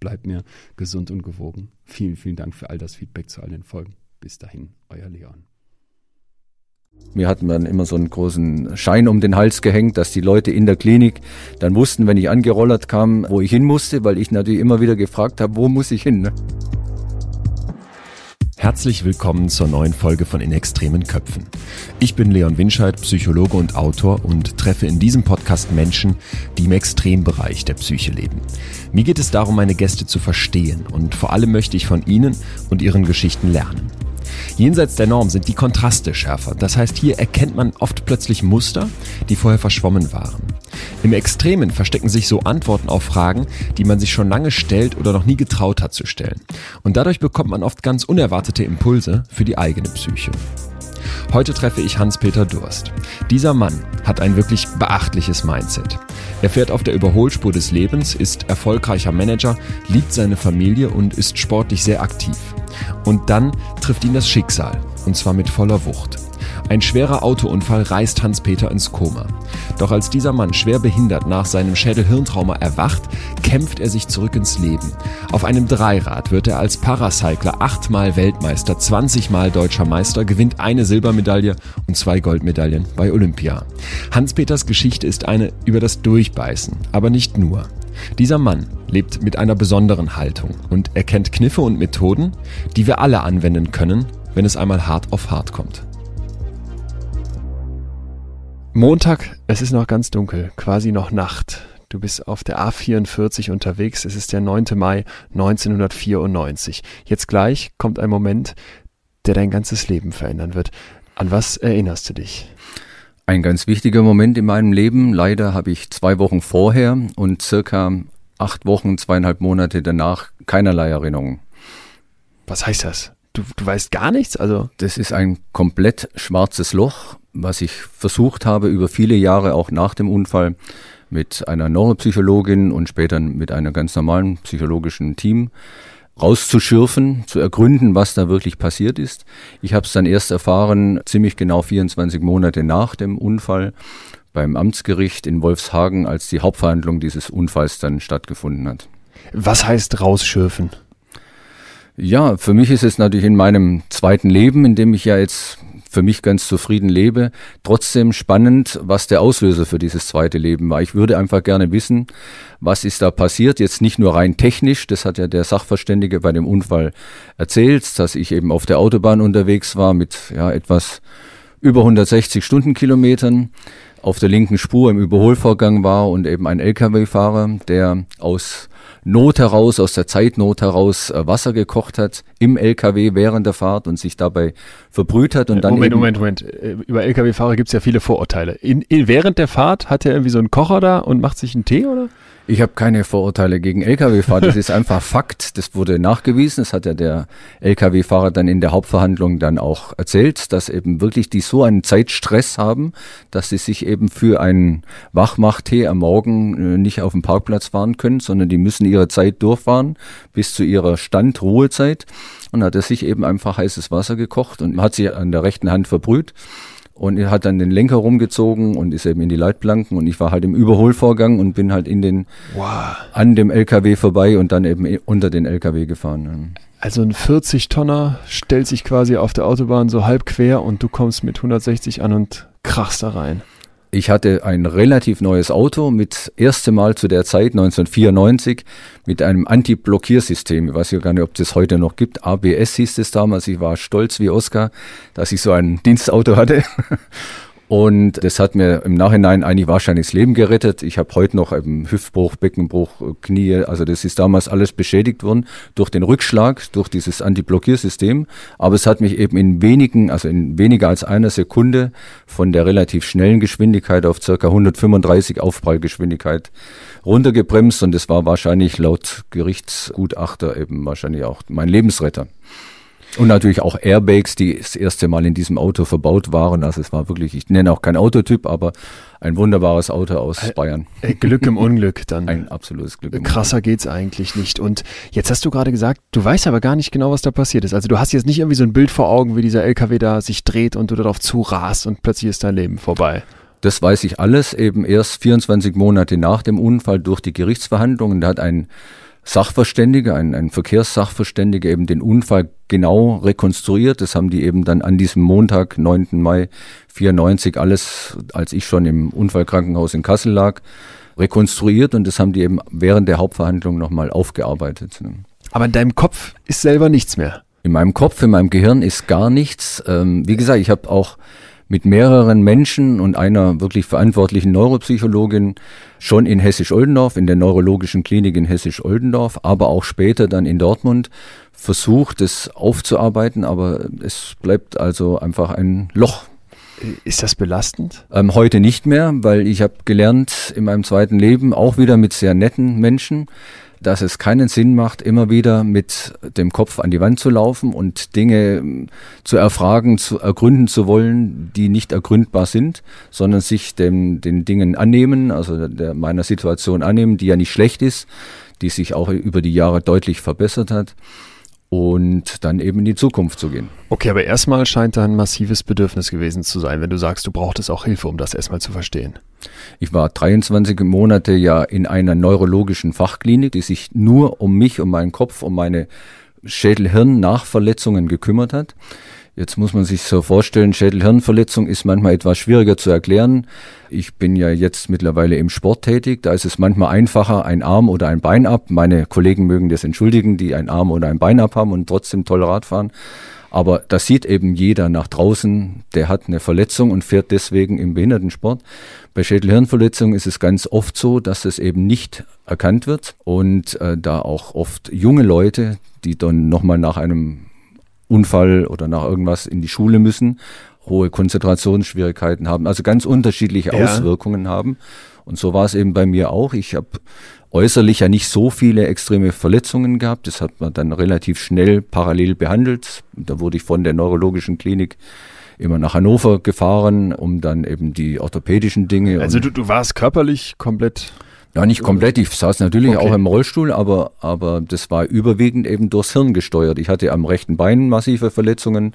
bleibt mir gesund und gewogen. Vielen, vielen Dank für all das Feedback zu all den Folgen. Bis dahin, euer Leon. Mir hat man immer so einen großen Schein um den Hals gehängt, dass die Leute in der Klinik dann wussten, wenn ich angerollert kam, wo ich hin musste, weil ich natürlich immer wieder gefragt habe, wo muss ich hin. Ne? Herzlich willkommen zur neuen Folge von In extremen Köpfen. Ich bin Leon Winscheid, Psychologe und Autor und treffe in diesem Podcast Menschen, die im Extrembereich der Psyche leben. Mir geht es darum, meine Gäste zu verstehen und vor allem möchte ich von ihnen und ihren Geschichten lernen. Jenseits der Norm sind die Kontraste schärfer. Das heißt, hier erkennt man oft plötzlich Muster, die vorher verschwommen waren. Im Extremen verstecken sich so Antworten auf Fragen, die man sich schon lange stellt oder noch nie getraut hat zu stellen. Und dadurch bekommt man oft ganz unerwartete Impulse für die eigene Psyche. Heute treffe ich Hans-Peter Durst. Dieser Mann hat ein wirklich beachtliches Mindset. Er fährt auf der Überholspur des Lebens, ist erfolgreicher Manager, liebt seine Familie und ist sportlich sehr aktiv. Und dann trifft ihn das Schicksal, und zwar mit voller Wucht. Ein schwerer Autounfall reißt Hans-Peter ins Koma. Doch als dieser Mann schwer behindert nach seinem Schädel-Hirntrauma erwacht, kämpft er sich zurück ins Leben. Auf einem Dreirad wird er als Paracycler achtmal Weltmeister, 20 Mal deutscher Meister, gewinnt eine Silbermedaille und zwei Goldmedaillen bei Olympia. Hans-Peters Geschichte ist eine über das Durchbeißen, aber nicht nur. Dieser Mann lebt mit einer besonderen Haltung und erkennt Kniffe und Methoden, die wir alle anwenden können, wenn es einmal hart auf hart kommt. Montag, es ist noch ganz dunkel, quasi noch Nacht. Du bist auf der A44 unterwegs. Es ist der 9. Mai 1994. Jetzt gleich kommt ein Moment, der dein ganzes Leben verändern wird. An was erinnerst du dich? Ein ganz wichtiger Moment in meinem Leben. Leider habe ich zwei Wochen vorher und circa acht Wochen, zweieinhalb Monate danach keinerlei Erinnerungen. Was heißt das? Du, du weißt gar nichts? Also das ist ein komplett schwarzes Loch was ich versucht habe über viele Jahre auch nach dem Unfall mit einer Neuropsychologin und später mit einem ganz normalen psychologischen Team rauszuschürfen, zu ergründen, was da wirklich passiert ist. Ich habe es dann erst erfahren, ziemlich genau 24 Monate nach dem Unfall beim Amtsgericht in Wolfshagen, als die Hauptverhandlung dieses Unfalls dann stattgefunden hat. Was heißt rausschürfen? Ja, für mich ist es natürlich in meinem zweiten Leben, in dem ich ja jetzt für mich ganz zufrieden lebe. Trotzdem spannend, was der Auslöser für dieses zweite Leben war. Ich würde einfach gerne wissen, was ist da passiert. Jetzt nicht nur rein technisch, das hat ja der Sachverständige bei dem Unfall erzählt, dass ich eben auf der Autobahn unterwegs war mit ja, etwas über 160 Stundenkilometern auf der linken Spur im Überholvorgang war und eben ein Lkw-Fahrer, der aus Not heraus, aus der Zeitnot heraus äh, Wasser gekocht hat im LKW während der Fahrt und sich dabei verbrüht hat und dann Moment, Moment, Moment. Äh, über LKW-Fahrer gibt es ja viele Vorurteile. In, in, während der Fahrt hat er irgendwie so einen Kocher da und macht sich einen Tee, oder? Ich habe keine Vorurteile gegen Lkw-Fahrer. Das ist einfach Fakt. Das wurde nachgewiesen. Das hat ja der Lkw-Fahrer dann in der Hauptverhandlung dann auch erzählt, dass eben wirklich die so einen Zeitstress haben, dass sie sich eben für einen Wachmachtee am Morgen äh, nicht auf dem Parkplatz fahren können, sondern die müssen ihre Zeit durchfahren bis zu ihrer Standruhezeit. Und hat er sich eben einfach heißes Wasser gekocht und hat sich an der rechten Hand verbrüht und er hat dann den Lenker rumgezogen und ist eben in die Leitplanken und ich war halt im Überholvorgang und bin halt in den wow. an dem LKW vorbei und dann eben unter den LKW gefahren. Also ein 40-Tonner stellt sich quasi auf der Autobahn so halb quer und du kommst mit 160 an und krachst da rein. Ich hatte ein relativ neues Auto mit erste Mal zu der Zeit 1994 mit einem Anti-Blockiersystem. Ich weiß ja gar nicht, ob das heute noch gibt. ABS hieß es damals. Ich war stolz wie Oscar, dass ich so ein Dienstauto hatte. Und das hat mir im Nachhinein eigentlich wahrscheinlich das Leben gerettet. Ich habe heute noch eben Hüftbruch, Beckenbruch, Knie. Also das ist damals alles beschädigt worden durch den Rückschlag, durch dieses Anti-Blockiersystem. Aber es hat mich eben in wenigen, also in weniger als einer Sekunde von der relativ schnellen Geschwindigkeit auf circa 135 Aufprallgeschwindigkeit runtergebremst. Und das war wahrscheinlich laut Gerichtsgutachter eben wahrscheinlich auch mein Lebensretter. Und natürlich auch Airbags, die das erste Mal in diesem Auto verbaut waren. Also es war wirklich, ich nenne auch kein Autotyp, aber ein wunderbares Auto aus äh, Bayern. Äh, Glück im Unglück dann. Ein absolutes Glück im Krasser Unglück. geht's eigentlich nicht. Und jetzt hast du gerade gesagt, du weißt aber gar nicht genau, was da passiert ist. Also du hast jetzt nicht irgendwie so ein Bild vor Augen, wie dieser LKW da sich dreht und du darauf zurast und plötzlich ist dein Leben vorbei. Das weiß ich alles eben erst 24 Monate nach dem Unfall durch die Gerichtsverhandlungen. Da hat ein Sachverständiger, ein, ein Verkehrssachverständiger eben den Unfall genau rekonstruiert. Das haben die eben dann an diesem Montag, 9. Mai 94, alles, als ich schon im Unfallkrankenhaus in Kassel lag, rekonstruiert und das haben die eben während der Hauptverhandlung nochmal aufgearbeitet. Aber in deinem Kopf ist selber nichts mehr. In meinem Kopf, in meinem Gehirn ist gar nichts. Ähm, wie gesagt, ich habe auch mit mehreren Menschen und einer wirklich verantwortlichen Neuropsychologin schon in Hessisch-Oldendorf, in der neurologischen Klinik in Hessisch-Oldendorf, aber auch später dann in Dortmund versucht, es aufzuarbeiten, aber es bleibt also einfach ein Loch. Ist das belastend? Ähm, heute nicht mehr, weil ich habe gelernt in meinem zweiten Leben, auch wieder mit sehr netten Menschen, dass es keinen Sinn macht, immer wieder mit dem Kopf an die Wand zu laufen und Dinge ähm, zu erfragen, zu ergründen zu wollen, die nicht ergründbar sind, sondern sich dem, den Dingen annehmen, also der, meiner Situation annehmen, die ja nicht schlecht ist, die sich auch über die Jahre deutlich verbessert hat und dann eben in die Zukunft zu gehen. Okay, aber erstmal scheint da ein massives Bedürfnis gewesen zu sein, wenn du sagst, du brauchtest auch Hilfe, um das erstmal zu verstehen. Ich war 23 Monate ja in einer neurologischen Fachklinik, die sich nur um mich, um meinen Kopf, um meine Schädel-Hirn-Nachverletzungen gekümmert hat. Jetzt muss man sich so vorstellen, Schädel-Hirnverletzung ist manchmal etwas schwieriger zu erklären. Ich bin ja jetzt mittlerweile im Sport tätig. Da ist es manchmal einfacher, ein Arm oder ein Bein ab. Meine Kollegen mögen das entschuldigen, die ein Arm oder ein Bein ab haben und trotzdem toll Rad fahren. Aber das sieht eben jeder nach draußen, der hat eine Verletzung und fährt deswegen im Behindertensport. Bei Schädelhirnverletzungen ist es ganz oft so, dass es eben nicht erkannt wird und äh, da auch oft junge Leute, die dann nochmal nach einem Unfall oder nach irgendwas in die Schule müssen, hohe Konzentrationsschwierigkeiten haben, also ganz unterschiedliche ja. Auswirkungen haben. Und so war es eben bei mir auch. Ich habe äußerlich ja nicht so viele extreme Verletzungen gehabt. Das hat man dann relativ schnell parallel behandelt. Da wurde ich von der neurologischen Klinik immer nach Hannover gefahren, um dann eben die orthopädischen Dinge. Also du, du warst körperlich komplett ja, nicht komplett. Ich saß natürlich okay. auch im Rollstuhl, aber, aber das war überwiegend eben durchs Hirn gesteuert. Ich hatte am rechten Bein massive Verletzungen,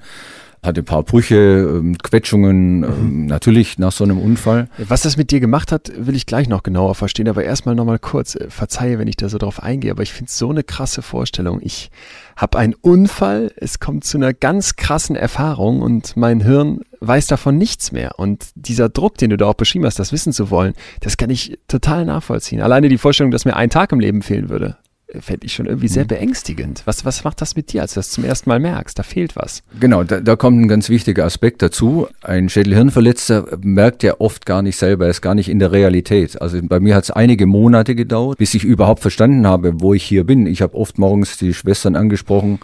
hatte ein paar Brüche, ähm, Quetschungen, mhm. Ähm, natürlich nach so einem Unfall. Was das mit dir gemacht hat, will ich gleich noch genauer verstehen, aber erstmal nochmal kurz, äh, verzeihe, wenn ich da so drauf eingehe, aber ich finde es so eine krasse Vorstellung. Ich habe einen Unfall, es kommt zu einer ganz krassen Erfahrung und mein Hirn weiß davon nichts mehr. Und dieser Druck, den du da auch beschrieben hast, das wissen zu wollen, das kann ich total nachvollziehen. Alleine die Vorstellung, dass mir ein Tag im Leben fehlen würde fände ich schon irgendwie sehr mhm. beängstigend. Was, was macht das mit dir, als du das zum ersten Mal merkst? Da fehlt was. Genau, da, da kommt ein ganz wichtiger Aspekt dazu. Ein Schädelhirnverletzter merkt ja oft gar nicht selber, er ist gar nicht in der Realität. Also bei mir hat es einige Monate gedauert, bis ich überhaupt verstanden habe, wo ich hier bin. Ich habe oft morgens die Schwestern angesprochen,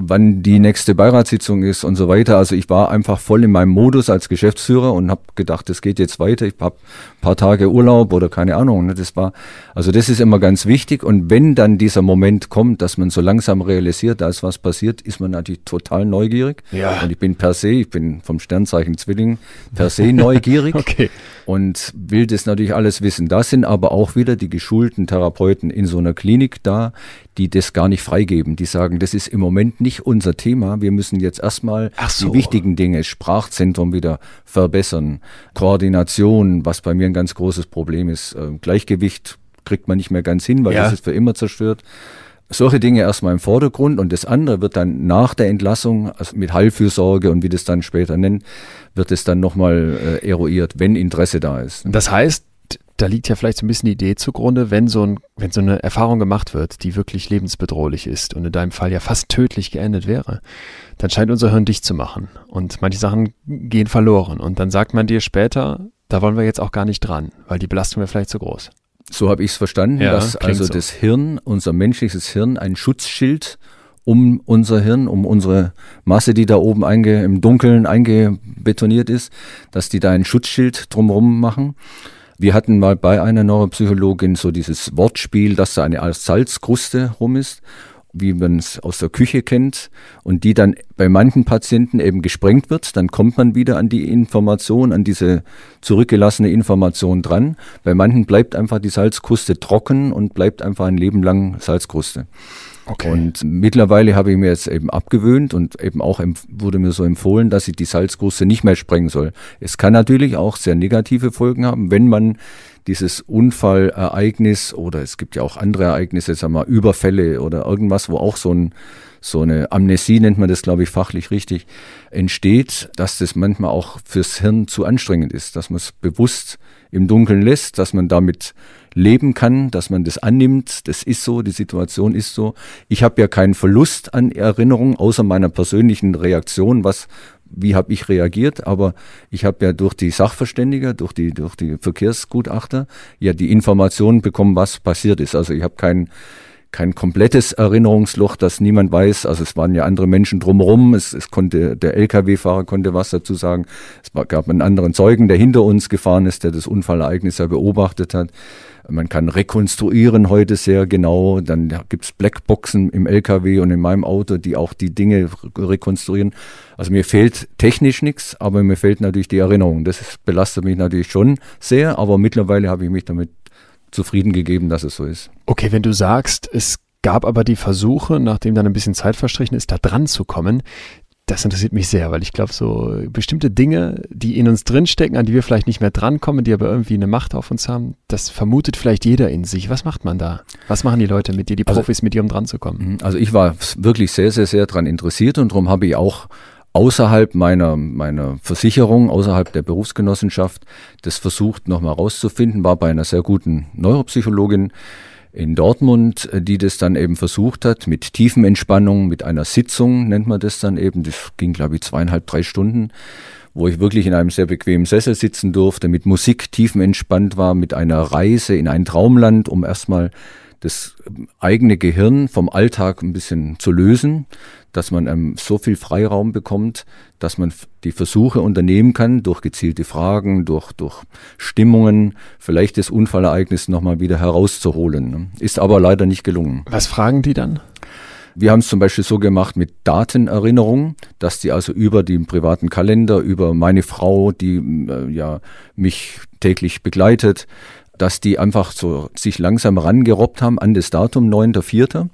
wann die nächste Beiratssitzung ist und so weiter. Also ich war einfach voll in meinem Modus als Geschäftsführer und habe gedacht, es geht jetzt weiter. Ich habe ein paar Tage Urlaub oder keine Ahnung. Ne? Das war, also das ist immer ganz wichtig. Und wenn dann dieser Moment kommt, dass man so langsam realisiert, da ist was passiert, ist man natürlich total neugierig. Ja. Und ich bin per se, ich bin vom Sternzeichen Zwilling, per se neugierig. okay. Und will das natürlich alles wissen. Da sind aber auch wieder die geschulten Therapeuten in so einer Klinik da, die das gar nicht freigeben. Die sagen, das ist im Moment nicht unser Thema. Wir müssen jetzt erstmal so. die wichtigen Dinge, Sprachzentrum wieder verbessern, Koordination, was bei mir ein ganz großes Problem ist. Äh, Gleichgewicht kriegt man nicht mehr ganz hin, weil ja. das ist für immer zerstört. solche Dinge erstmal im Vordergrund und das andere wird dann nach der Entlassung, also mit Heilfürsorge und wie das dann später nennt, wird es dann nochmal äh, eruiert, wenn Interesse da ist. Das heißt, da liegt ja vielleicht so ein bisschen die Idee zugrunde, wenn so, ein, wenn so eine Erfahrung gemacht wird, die wirklich lebensbedrohlich ist und in deinem Fall ja fast tödlich geendet wäre, dann scheint unser Hirn dicht zu machen und manche Sachen gehen verloren und dann sagt man dir später, da wollen wir jetzt auch gar nicht dran, weil die Belastung wäre vielleicht zu groß. So habe ich es verstanden, ja, dass also so. das Hirn, unser menschliches Hirn, ein Schutzschild um unser Hirn, um unsere Masse, die da oben einge, im Dunkeln eingebetoniert ist, dass die da ein Schutzschild drumherum machen. Wir hatten mal bei einer Neuropsychologin so dieses Wortspiel, dass da eine Salzkruste rum ist wie man es aus der Küche kennt und die dann bei manchen Patienten eben gesprengt wird, dann kommt man wieder an die Information, an diese zurückgelassene Information dran. Bei manchen bleibt einfach die Salzkruste trocken und bleibt einfach ein Leben lang Salzkruste. Okay. Und mittlerweile habe ich mir jetzt eben abgewöhnt und eben auch wurde mir so empfohlen, dass ich die Salzkruste nicht mehr sprengen soll. Es kann natürlich auch sehr negative Folgen haben, wenn man dieses Unfallereignis oder es gibt ja auch andere Ereignisse, sagen wir Überfälle oder irgendwas, wo auch so ein so eine Amnesie nennt man das, glaube ich, fachlich richtig, entsteht, dass das manchmal auch fürs Hirn zu anstrengend ist, dass man es bewusst im Dunkeln lässt, dass man damit leben kann, dass man das annimmt, das ist so, die Situation ist so. Ich habe ja keinen Verlust an Erinnerung, außer meiner persönlichen Reaktion, was wie habe ich reagiert, aber ich habe ja durch die Sachverständiger, durch die, durch die Verkehrsgutachter ja die Informationen bekommen, was passiert ist. Also ich habe kein, kein komplettes Erinnerungsloch, dass niemand weiß. Also es waren ja andere Menschen drumherum. Es, es konnte, der Lkw-Fahrer konnte was dazu sagen. Es gab einen anderen Zeugen, der hinter uns gefahren ist, der das Unfallereignis ja beobachtet hat. Man kann rekonstruieren heute sehr genau. Dann gibt's Blackboxen im LKW und in meinem Auto, die auch die Dinge rekonstruieren. Also mir fehlt technisch nichts, aber mir fehlt natürlich die Erinnerung. Das belastet mich natürlich schon sehr, aber mittlerweile habe ich mich damit zufrieden gegeben, dass es so ist. Okay, wenn du sagst, es gab aber die Versuche, nachdem dann ein bisschen Zeit verstrichen ist, da dran zu kommen, das interessiert mich sehr, weil ich glaube, so bestimmte Dinge, die in uns drinstecken, an die wir vielleicht nicht mehr drankommen, die aber irgendwie eine Macht auf uns haben, das vermutet vielleicht jeder in sich. Was macht man da? Was machen die Leute mit dir, die also Profis also, mit dir, um dran zu kommen? Mhm, also ich war wirklich sehr, sehr, sehr dran interessiert und darum habe ich auch außerhalb meiner, meiner Versicherung, außerhalb der Berufsgenossenschaft, das versucht nochmal rauszufinden, war bei einer sehr guten Neuropsychologin, in Dortmund, äh, die das dann eben versucht hat, mit Tiefenentspannung, mit einer Sitzung nennt man das dann eben. Das ging, glaube ich, zweieinhalb, drei Stunden, wo ich wirklich in einem sehr bequemen Sessel sitzen durfte, mit Musik tiefenentspannt war, mit einer Reise in ein Traumland, um erstmal das eigene Gehirn vom Alltag ein bisschen zu lösen, dass man ähm, so viel Freiraum bekommt, dass man die Versuche unternehmen kann, durch gezielte Fragen, durch, durch Stimmungen, vielleicht das Unfallereignis nochmal wieder herauszuholen. Ne? Ist aber leider nicht gelungen. Was fragen die dann? Wir haben es zum Beispiel so gemacht mit Datenerinnerung, dass die also über den privaten Kalender, über meine Frau, die äh, ja mich täglich begleitet, dass die einfach so sich langsam rangerobbt haben an das Datum 9.4.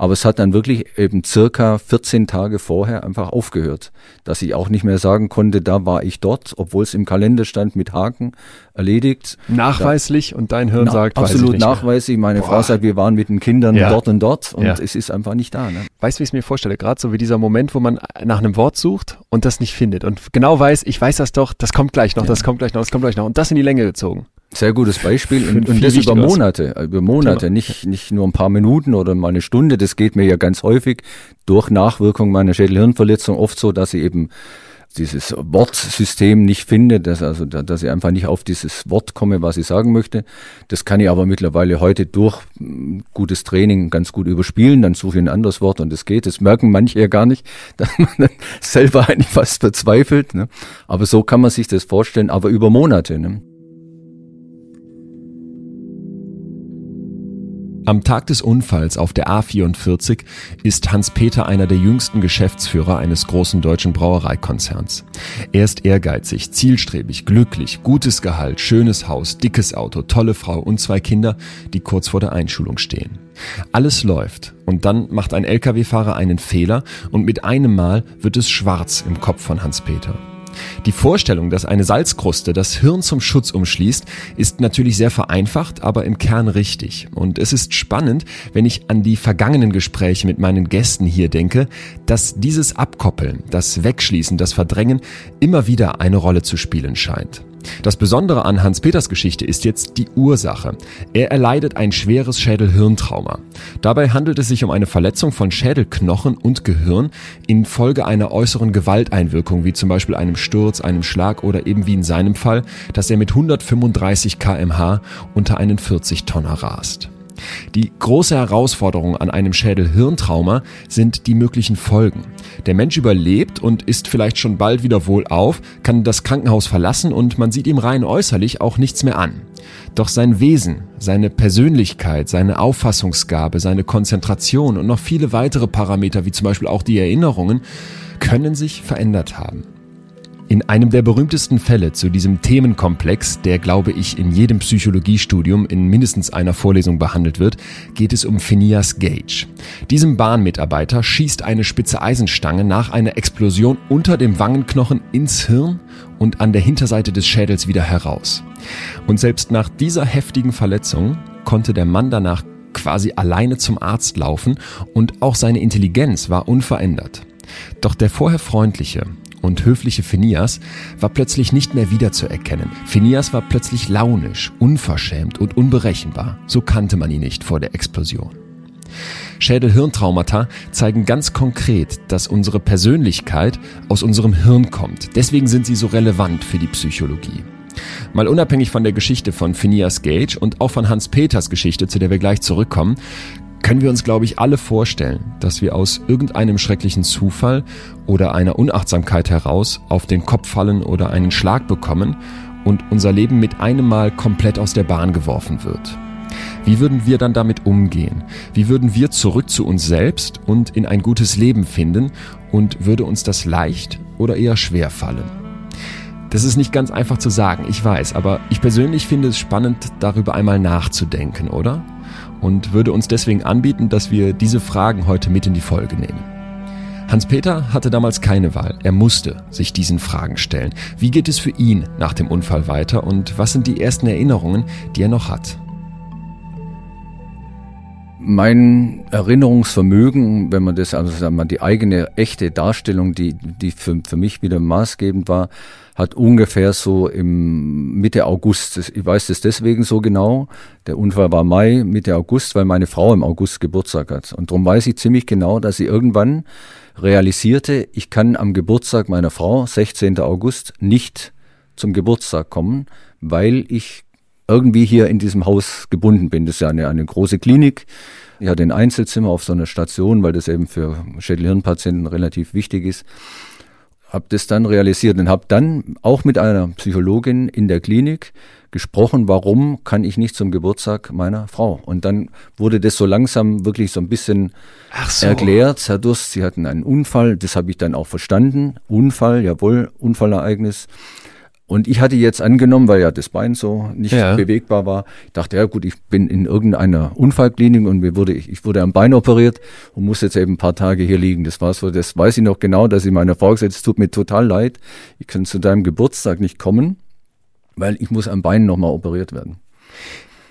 Aber es hat dann wirklich eben circa 14 Tage vorher einfach aufgehört, dass ich auch nicht mehr sagen konnte, da war ich dort, obwohl es im Kalender stand mit Haken erledigt. Nachweislich da, und dein Hirn na, sagt, absolut nachweislich. Meine Boah. Frau sagt, wir waren mit den Kindern ja. dort und dort und ja. es ist einfach nicht da. Ne? Weißt du, wie ich es mir vorstelle? Gerade so wie dieser Moment, wo man nach einem Wort sucht und das nicht findet und genau weiß, ich weiß das doch, das kommt gleich noch, ja. das kommt gleich noch, das kommt gleich noch und das in die Länge gezogen. Sehr gutes Beispiel. Und, und das über Monate, über Monate, nicht, nicht nur ein paar Minuten oder mal eine Stunde. Das geht mir ja ganz häufig durch Nachwirkung meiner Schädelhirnverletzung oft so, dass ich eben dieses Wortsystem nicht finde, dass, also, dass ich einfach nicht auf dieses Wort komme, was ich sagen möchte. Das kann ich aber mittlerweile heute durch hm, gutes Training ganz gut überspielen. Dann suche ich ein anderes Wort und es geht. Das merken manche ja gar nicht, dass man dann selber eigentlich fast verzweifelt. Ne? Aber so kann man sich das vorstellen, aber über Monate. Ne? Am Tag des Unfalls auf der A44 ist Hans-Peter einer der jüngsten Geschäftsführer eines großen deutschen Brauereikonzerns. Er ist ehrgeizig, zielstrebig, glücklich, gutes Gehalt, schönes Haus, dickes Auto, tolle Frau und zwei Kinder, die kurz vor der Einschulung stehen. Alles läuft und dann macht ein Lkw-Fahrer einen Fehler und mit einem Mal wird es schwarz im Kopf von Hans-Peter. Die Vorstellung, dass eine Salzkruste das Hirn zum Schutz umschließt, ist natürlich sehr vereinfacht, aber im Kern richtig. Und es ist spannend, wenn ich an die vergangenen Gespräche mit meinen Gästen hier denke, dass dieses Abkoppeln, das Wegschließen, das Verdrängen immer wieder eine Rolle zu spielen scheint. Das Besondere an Hans-Peters Geschichte ist jetzt die Ursache. Er erleidet ein schweres Schädel-Hirntrauma. Dabei handelt es sich um eine Verletzung von Schädelknochen und Gehirn infolge einer äußeren Gewalteinwirkung, wie zum Beispiel einem Sturz, einem Schlag oder eben wie in seinem Fall, dass er mit 135 kmh unter einen 40-Tonner rast. Die große Herausforderung an einem Schädel-Hirntrauma sind die möglichen Folgen. Der Mensch überlebt und ist vielleicht schon bald wieder wohlauf, kann das Krankenhaus verlassen und man sieht ihm rein äußerlich auch nichts mehr an. Doch sein Wesen, seine Persönlichkeit, seine Auffassungsgabe, seine Konzentration und noch viele weitere Parameter, wie zum Beispiel auch die Erinnerungen, können sich verändert haben. In einem der berühmtesten Fälle zu diesem Themenkomplex, der glaube ich in jedem Psychologiestudium in mindestens einer Vorlesung behandelt wird, geht es um Phineas Gage. Diesem Bahnmitarbeiter schießt eine spitze Eisenstange nach einer Explosion unter dem Wangenknochen ins Hirn und an der Hinterseite des Schädels wieder heraus. Und selbst nach dieser heftigen Verletzung konnte der Mann danach quasi alleine zum Arzt laufen und auch seine Intelligenz war unverändert. Doch der vorher freundliche, und höfliche Phineas war plötzlich nicht mehr wiederzuerkennen. Phineas war plötzlich launisch, unverschämt und unberechenbar. So kannte man ihn nicht vor der Explosion. Schädel-Hirntraumata zeigen ganz konkret, dass unsere Persönlichkeit aus unserem Hirn kommt. Deswegen sind sie so relevant für die Psychologie. Mal unabhängig von der Geschichte von Phineas Gage und auch von Hans Peters Geschichte, zu der wir gleich zurückkommen, können wir uns, glaube ich, alle vorstellen, dass wir aus irgendeinem schrecklichen Zufall oder einer Unachtsamkeit heraus auf den Kopf fallen oder einen Schlag bekommen und unser Leben mit einem Mal komplett aus der Bahn geworfen wird. Wie würden wir dann damit umgehen? Wie würden wir zurück zu uns selbst und in ein gutes Leben finden und würde uns das leicht oder eher schwer fallen? Das ist nicht ganz einfach zu sagen, ich weiß, aber ich persönlich finde es spannend, darüber einmal nachzudenken, oder? Und würde uns deswegen anbieten, dass wir diese Fragen heute mit in die Folge nehmen. Hans-Peter hatte damals keine Wahl. Er musste sich diesen Fragen stellen. Wie geht es für ihn nach dem Unfall weiter und was sind die ersten Erinnerungen, die er noch hat? Mein Erinnerungsvermögen, wenn man das, also sagen wir, die eigene echte Darstellung, die, die für, für mich wieder maßgebend war, hat ungefähr so im Mitte August, ich weiß das deswegen so genau, der Unfall war Mai, Mitte August, weil meine Frau im August Geburtstag hat. Und darum weiß ich ziemlich genau, dass sie irgendwann realisierte, ich kann am Geburtstag meiner Frau, 16. August, nicht zum Geburtstag kommen, weil ich irgendwie hier in diesem Haus gebunden bin. Das ist ja eine, eine große Klinik. Ich hatte ein Einzelzimmer auf so einer Station, weil das eben für Schädelhirnpatienten relativ wichtig ist habe das dann realisiert und habe dann auch mit einer Psychologin in der Klinik gesprochen, warum kann ich nicht zum Geburtstag meiner Frau? Und dann wurde das so langsam wirklich so ein bisschen so. erklärt. Herr Durst, Sie hatten einen Unfall, das habe ich dann auch verstanden. Unfall, jawohl, Unfallereignis. Und ich hatte jetzt angenommen, weil ja das Bein so nicht ja. bewegbar war, ich dachte, ja gut, ich bin in irgendeiner Unfallklinik und mir wurde, ich, ich wurde am Bein operiert und muss jetzt eben ein paar Tage hier liegen. Das war so, das weiß ich noch genau, dass ich meiner Frau gesagt es tut mir total leid, ich kann zu deinem Geburtstag nicht kommen, weil ich muss am Bein nochmal operiert werden.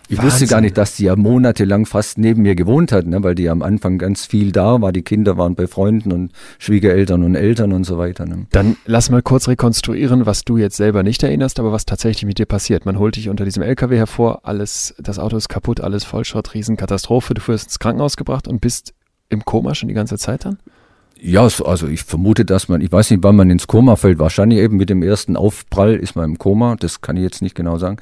Ich Wahnsinn. wusste gar nicht, dass die ja monatelang fast neben mir gewohnt hat, ne, weil die ja am Anfang ganz viel da war. Die Kinder waren bei Freunden und Schwiegereltern und Eltern und so weiter. Ne. Dann lass mal kurz rekonstruieren, was du jetzt selber nicht erinnerst, aber was tatsächlich mit dir passiert. Man holt dich unter diesem LKW hervor, alles, das Auto ist kaputt, alles Vollschrott, Riesenkatastrophe. Du wirst ins Krankenhaus gebracht und bist im Koma schon die ganze Zeit dann? Ja, so, also ich vermute, dass man, ich weiß nicht, wann man ins Koma fällt. Wahrscheinlich eben mit dem ersten Aufprall ist man im Koma. Das kann ich jetzt nicht genau sagen.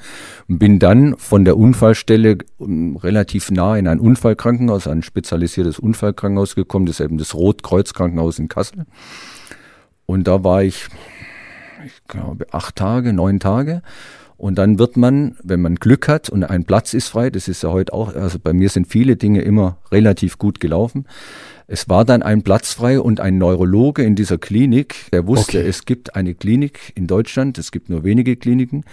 Und bin dann von der Unfallstelle um, relativ nah in ein Unfallkrankenhaus, ein spezialisiertes Unfallkrankenhaus gekommen. Das ist eben das Rotkreuzkrankenhaus in Kassel. Und da war ich, ich glaube, acht Tage, neun Tage. Und dann wird man, wenn man Glück hat und ein Platz ist frei, das ist ja heute auch, also bei mir sind viele Dinge immer relativ gut gelaufen, es war dann ein Platz frei und ein Neurologe in dieser Klinik, der wusste, okay. es gibt eine Klinik in Deutschland, es gibt nur wenige Kliniken,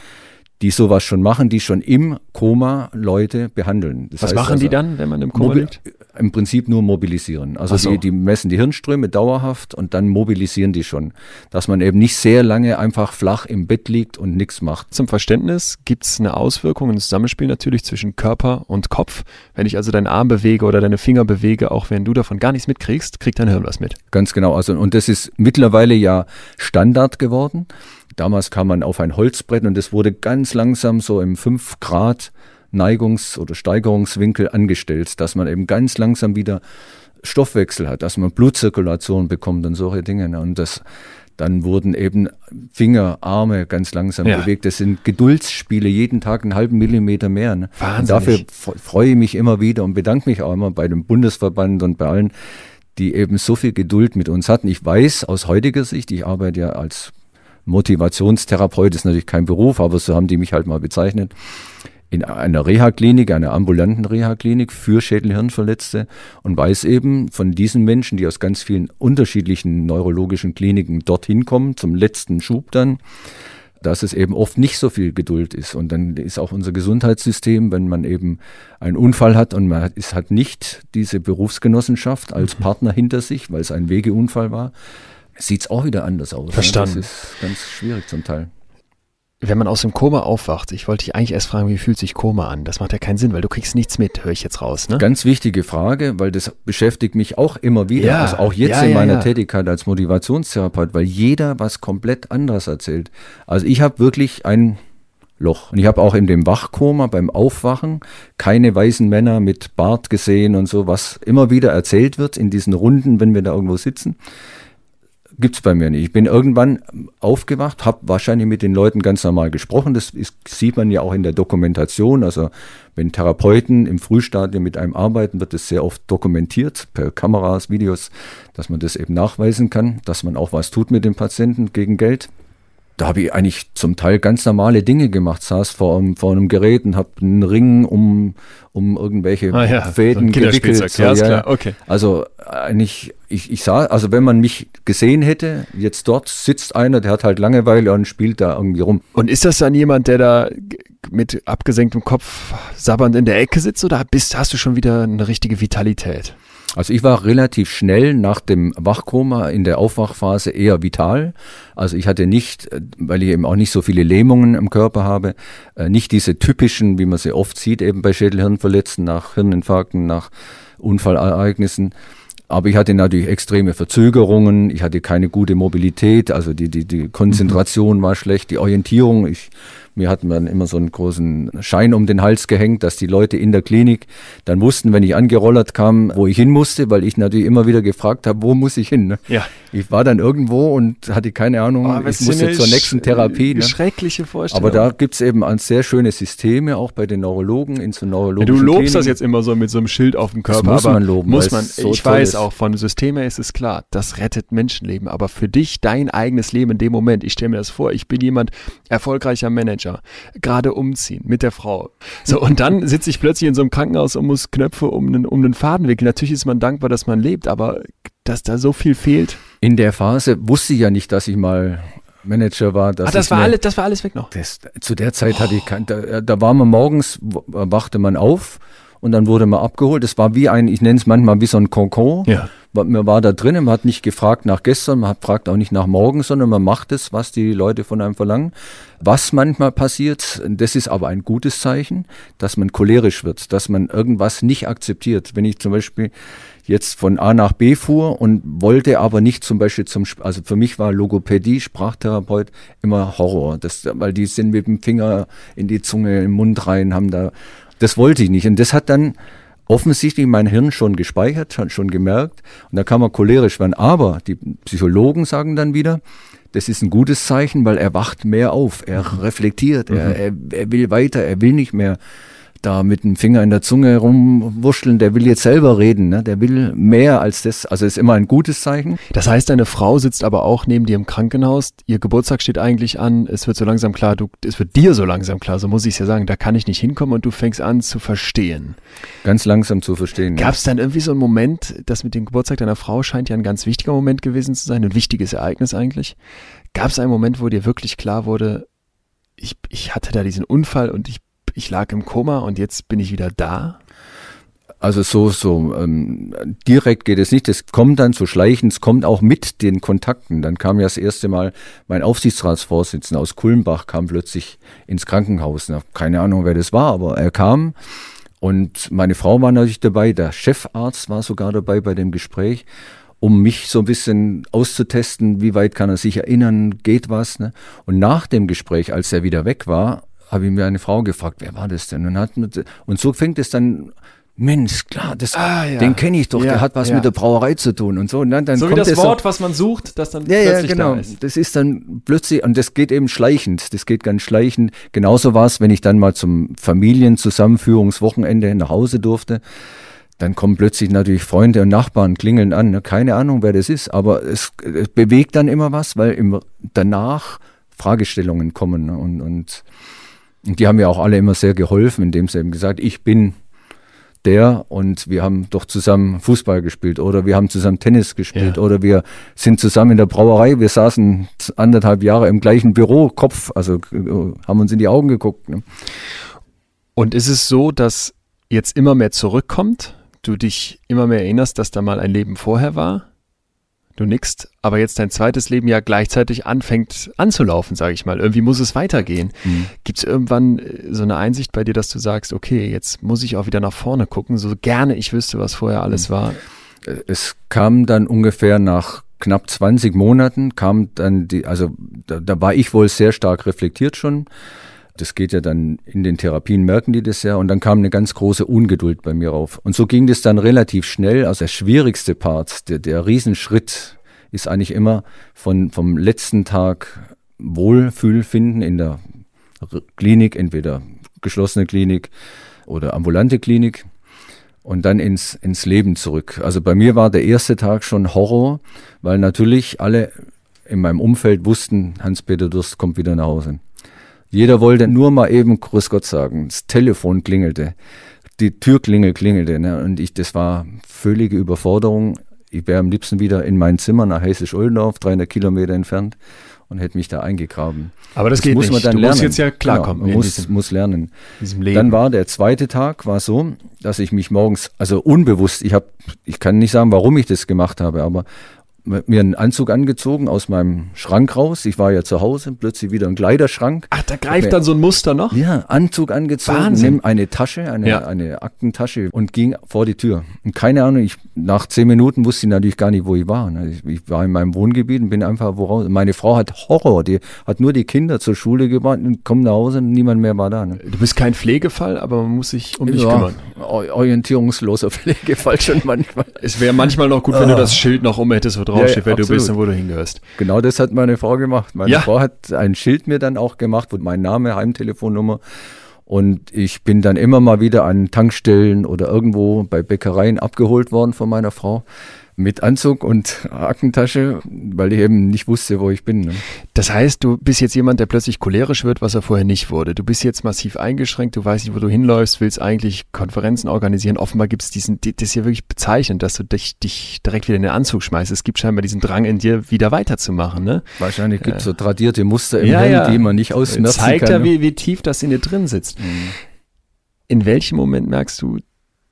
die sowas schon machen, die schon im Koma Leute behandeln. Das Was machen also, die dann, wenn man im Koma liegt? Im Prinzip nur mobilisieren. Also so. die, die messen die Hirnströme dauerhaft und dann mobilisieren die schon. Dass man eben nicht sehr lange einfach flach im Bett liegt und nichts macht. Zum Verständnis gibt es eine Auswirkung, ein Zusammenspiel natürlich zwischen Körper und Kopf. Wenn ich also deinen Arm bewege oder deine Finger bewege, auch wenn du davon gar nichts mitkriegst, kriegt dein Hirn was mit. Ganz genau. Also, und das ist mittlerweile ja Standard geworden. Damals kam man auf ein Holzbrett und es wurde ganz langsam so im 5 Grad Neigungs- oder Steigerungswinkel angestellt, dass man eben ganz langsam wieder Stoffwechsel hat, dass man Blutzirkulation bekommt und solche Dinge. Ne? Und das, dann wurden eben Finger, Arme ganz langsam ja. bewegt. Das sind Geduldsspiele, jeden Tag einen halben Millimeter mehr. Ne? Und dafür freue ich mich immer wieder und bedanke mich auch immer bei dem Bundesverband und bei allen, die eben so viel Geduld mit uns hatten. Ich weiß aus heutiger Sicht, ich arbeite ja als Motivationstherapeut, ist natürlich kein Beruf, aber so haben die mich halt mal bezeichnet, in einer Reha-Klinik, einer ambulanten Reha-Klinik für Schädelhirnverletzte und weiß eben von diesen Menschen, die aus ganz vielen unterschiedlichen neurologischen Kliniken dorthin kommen, zum letzten Schub dann, dass es eben oft nicht so viel Geduld ist. Und dann ist auch unser Gesundheitssystem, wenn man eben einen Unfall hat und man ist, hat nicht diese Berufsgenossenschaft als mhm. Partner hinter sich, weil es ein Wegeunfall war, sieht es auch wieder anders aus. Verstanden. Ne? Das ist ganz schwierig zum Teil. Wenn man aus dem Koma aufwacht, ich wollte dich eigentlich erst fragen, wie fühlt sich Koma an? Das macht ja keinen Sinn, weil du kriegst nichts mit, höre ich jetzt raus. Ne? Ganz wichtige Frage, weil das beschäftigt mich auch immer wieder, ja, also auch jetzt ja, in ja, meiner Tätigkeit als Motivationstherapeut, weil jeder was komplett anderes erzählt. Also ich habe wirklich ein Loch. Und ich habe auch in dem Wachkoma beim Aufwachen keine weißen Männer mit Bart gesehen und so, was immer wieder erzählt wird in diesen Runden, wenn wir da irgendwo sitzen gibt es bei mir nicht. Ich bin irgendwann aufgewacht, habe wahrscheinlich mit den Leuten ganz normal gesprochen. Das ist, sieht man ja auch in der Dokumentation. Also wenn Therapeuten im Frühstadium mit einem arbeiten, wird das sehr oft dokumentiert per Kameras, Videos, dass man das eben nachweisen kann, dass man auch was tut mit dem Patienten gegen Geld da habe ich eigentlich zum Teil ganz normale Dinge gemacht, saß vor, einem, vor einem Gerät und habe einen Ring um, um irgendwelche ah, ja. Fäden so gewickelt. So, ja, klar. Okay. Also eigentlich, ich, ich sah, also wenn man mich gesehen hätte, jetzt dort sitzt einer, der hat halt Langeweile und spielt da irgendwie rum. Und ist das dann jemand, der da mit abgesenktem Kopf sabbernd in der Ecke sitzt oder bist, hast du schon wieder eine richtige Vitalität? Also ich war relativ schnell nach dem Wachkoma in der Aufwachphase eher vital. Also ich hatte nicht, weil ich eben auch nicht so viele Lähmungen im Körper habe, äh, nicht diese typischen, wie man sie oft sieht, eben bei Schädelhirnverletzten nach Hirninfarkten, nach Unfallereignissen. Aber ich hatte natürlich extreme Verzögerungen, ich hatte keine gute Mobilität, also die, die, die Konzentration war schlecht, die Orientierung, ich mir hat man immer so einen großen Schein um den Hals gehängt, dass die Leute in der Klinik dann wussten, wenn ich angerollert kam, wo ich hin musste, weil ich natürlich immer wieder gefragt habe, wo muss ich hin. Ne? Ja. Ich war dann irgendwo und hatte keine Ahnung, oh, ich musste zur nächsten Therapie. Ne? Schreckliche Vorstellung. Aber da gibt es eben ein sehr schöne Systeme, auch bei den Neurologen, in so neurologischen ja, Du lobst Kliniken. das jetzt immer so mit so einem Schild auf dem Körper. Das muss man loben. Muss man. So ich weiß ist. auch, von Systeme ist es klar, das rettet Menschenleben. Aber für dich, dein eigenes Leben in dem Moment, ich stelle mir das vor, ich bin jemand, erfolgreicher Manager, gerade umziehen mit der Frau. So, und dann sitze ich plötzlich in so einem Krankenhaus und muss Knöpfe um einen, um einen Faden wickeln. Natürlich ist man dankbar, dass man lebt, aber dass da so viel fehlt. In der Phase wusste ich ja nicht, dass ich mal Manager war. Dass ah, das war, alles, das war alles weg noch? Das, zu der Zeit oh. hatte ich kein, da, da war man morgens, wachte man auf und dann wurde man abgeholt. Das war wie ein, ich nenne es manchmal wie so ein Kokon. Ja. Man war da drin, man hat nicht gefragt nach gestern, man hat fragt auch nicht nach morgen, sondern man macht es, was die Leute von einem verlangen. Was manchmal passiert, das ist aber ein gutes Zeichen, dass man cholerisch wird, dass man irgendwas nicht akzeptiert. Wenn ich zum Beispiel jetzt von A nach B fuhr und wollte aber nicht zum Beispiel zum, also für mich war Logopädie, Sprachtherapeut immer Horror, das, weil die sind mit dem Finger in die Zunge, im Mund rein, haben da, das wollte ich nicht. Und das hat dann offensichtlich mein Hirn schon gespeichert, hat schon gemerkt und da kann man cholerisch werden. Aber die Psychologen sagen dann wieder, das ist ein gutes Zeichen, weil er wacht mehr auf, er reflektiert, mhm. er, er, er will weiter, er will nicht mehr da mit dem Finger in der Zunge rumwurschteln, der will jetzt selber reden, ne? der will mehr als das. Also ist immer ein gutes Zeichen. Das heißt, deine Frau sitzt aber auch neben dir im Krankenhaus, ihr Geburtstag steht eigentlich an, es wird so langsam klar, du, es wird dir so langsam klar, so muss ich es ja sagen, da kann ich nicht hinkommen und du fängst an zu verstehen. Ganz langsam zu verstehen. Gab es dann irgendwie so einen Moment, das mit dem Geburtstag deiner Frau scheint ja ein ganz wichtiger Moment gewesen zu sein, ein wichtiges Ereignis eigentlich. Gab es einen Moment, wo dir wirklich klar wurde, ich, ich hatte da diesen Unfall und ich, ich lag im Koma und jetzt bin ich wieder da? Also so, so ähm, direkt geht es nicht. Es kommt dann so schleichend, es kommt auch mit den Kontakten. Dann kam ja das erste Mal mein Aufsichtsratsvorsitzender aus Kulmbach, kam plötzlich ins Krankenhaus. Keine Ahnung, wer das war, aber er kam. Und meine Frau war natürlich dabei, der Chefarzt war sogar dabei bei dem Gespräch, um mich so ein bisschen auszutesten, wie weit kann er sich erinnern, geht was. Ne? Und nach dem Gespräch, als er wieder weg war, habe ich mir eine Frau gefragt, wer war das denn? Und, hat, und so fängt es dann Mensch, klar, das, ah, ja. den kenne ich doch, ja, der hat was ja. mit der Brauerei zu tun und so. Und dann, dann so kommt wie das Wort, so, was man sucht, das dann ja, plötzlich ja, genau. da ist. Das ist dann plötzlich, und das geht eben schleichend, das geht ganz schleichend. Genauso war es, wenn ich dann mal zum Familienzusammenführungswochenende nach Hause durfte. Dann kommen plötzlich natürlich Freunde und Nachbarn klingeln an. Ne? Keine Ahnung, wer das ist, aber es, es bewegt dann immer was, weil im, danach Fragestellungen kommen. Ne? Und, und, und die haben mir auch alle immer sehr geholfen, indem sie eben gesagt, ich bin der und wir haben doch zusammen Fußball gespielt oder wir haben zusammen Tennis gespielt ja. oder wir sind zusammen in der Brauerei, wir saßen anderthalb Jahre im gleichen Büro, Kopf, also äh, haben uns in die Augen geguckt. Ne? Und ist es so, dass jetzt immer mehr zurückkommt, du dich immer mehr erinnerst, dass da mal ein Leben vorher war? Du nickst, aber jetzt dein zweites Leben ja gleichzeitig anfängt anzulaufen, sage ich mal. Irgendwie muss es weitergehen. Mhm. Gibt es irgendwann äh, so eine Einsicht bei dir, dass du sagst, okay, jetzt muss ich auch wieder nach vorne gucken, so gerne ich wüsste, was vorher alles mhm. war? Äh, es kam dann ungefähr nach knapp 20 Monaten, kam dann die, also da, da war ich wohl sehr stark reflektiert schon das geht ja dann in den Therapien, merken die das ja. Und dann kam eine ganz große Ungeduld bei mir auf. Und so ging das dann relativ schnell. Also der schwierigste Part, der, der Riesenschritt ist eigentlich immer von, vom letzten Tag Wohlfühlfinden in der Klinik, entweder geschlossene Klinik oder ambulante Klinik und dann ins, ins Leben zurück. Also bei mir war der erste Tag schon Horror, weil natürlich alle in meinem Umfeld wussten, Hans-Peter Durst kommt wieder nach Hause. Jeder wollte nur mal eben Grüß Gott sagen. Das Telefon klingelte, die Türklingel klingelte. Ne? Und ich, das war völlige Überforderung. Ich wäre am liebsten wieder in mein Zimmer nach Hessisch-Oldendorf, 300 Kilometer entfernt, und hätte mich da eingegraben. Aber das, das geht muss man nicht. dann du lernen. musst jetzt ja klarkommen. Genau, man muss, muss lernen. Dann war der zweite Tag war so, dass ich mich morgens, also unbewusst, ich habe, ich kann nicht sagen, warum ich das gemacht habe, aber mir einen Anzug angezogen aus meinem Schrank raus. Ich war ja zu Hause, plötzlich wieder ein Kleiderschrank. Ach, da greift dann so ein Muster noch? Ja, Anzug angezogen, Wahnsinn. nimm eine Tasche, eine, ja. eine Aktentasche und ging vor die Tür. Und keine Ahnung, ich, nach zehn Minuten wusste ich natürlich gar nicht, wo ich war. Ich, ich war in meinem Wohngebiet und bin einfach woraus. Meine Frau hat Horror, die hat nur die Kinder zur Schule gebracht und kommt nach Hause und niemand mehr war da. Ne? Du bist kein Pflegefall, aber man muss sich um dich ja, kümmern. Orientierungsloser Pflegefall schon manchmal. es wäre manchmal noch gut, wenn du ah. das Schild noch um hättest, wo ja, wer absolut. du bist und wo du hingehörst. Genau das hat meine Frau gemacht. Meine ja. Frau hat ein Schild mir dann auch gemacht, wo mein Name, Heimtelefonnummer. Und ich bin dann immer mal wieder an Tankstellen oder irgendwo bei Bäckereien abgeholt worden von meiner Frau mit Anzug und Aktentasche, weil ich eben nicht wusste, wo ich bin. Ne? Das heißt, du bist jetzt jemand, der plötzlich cholerisch wird, was er vorher nicht wurde. Du bist jetzt massiv eingeschränkt, du weißt nicht, wo du hinläufst, willst eigentlich Konferenzen organisieren. Offenbar gibt es diesen, das ist ja wirklich bezeichnend, dass du dich, dich direkt wieder in den Anzug schmeißt. Es gibt scheinbar diesen Drang in dir, wieder weiterzumachen. Ne? Wahrscheinlich gibt es äh, so tradierte Muster im ja, Hirn, ja. die man nicht ausmerzen Zeigt kann. Zeigt ja, wie, wie tief das in dir drin sitzt. Mhm. In welchem Moment merkst du,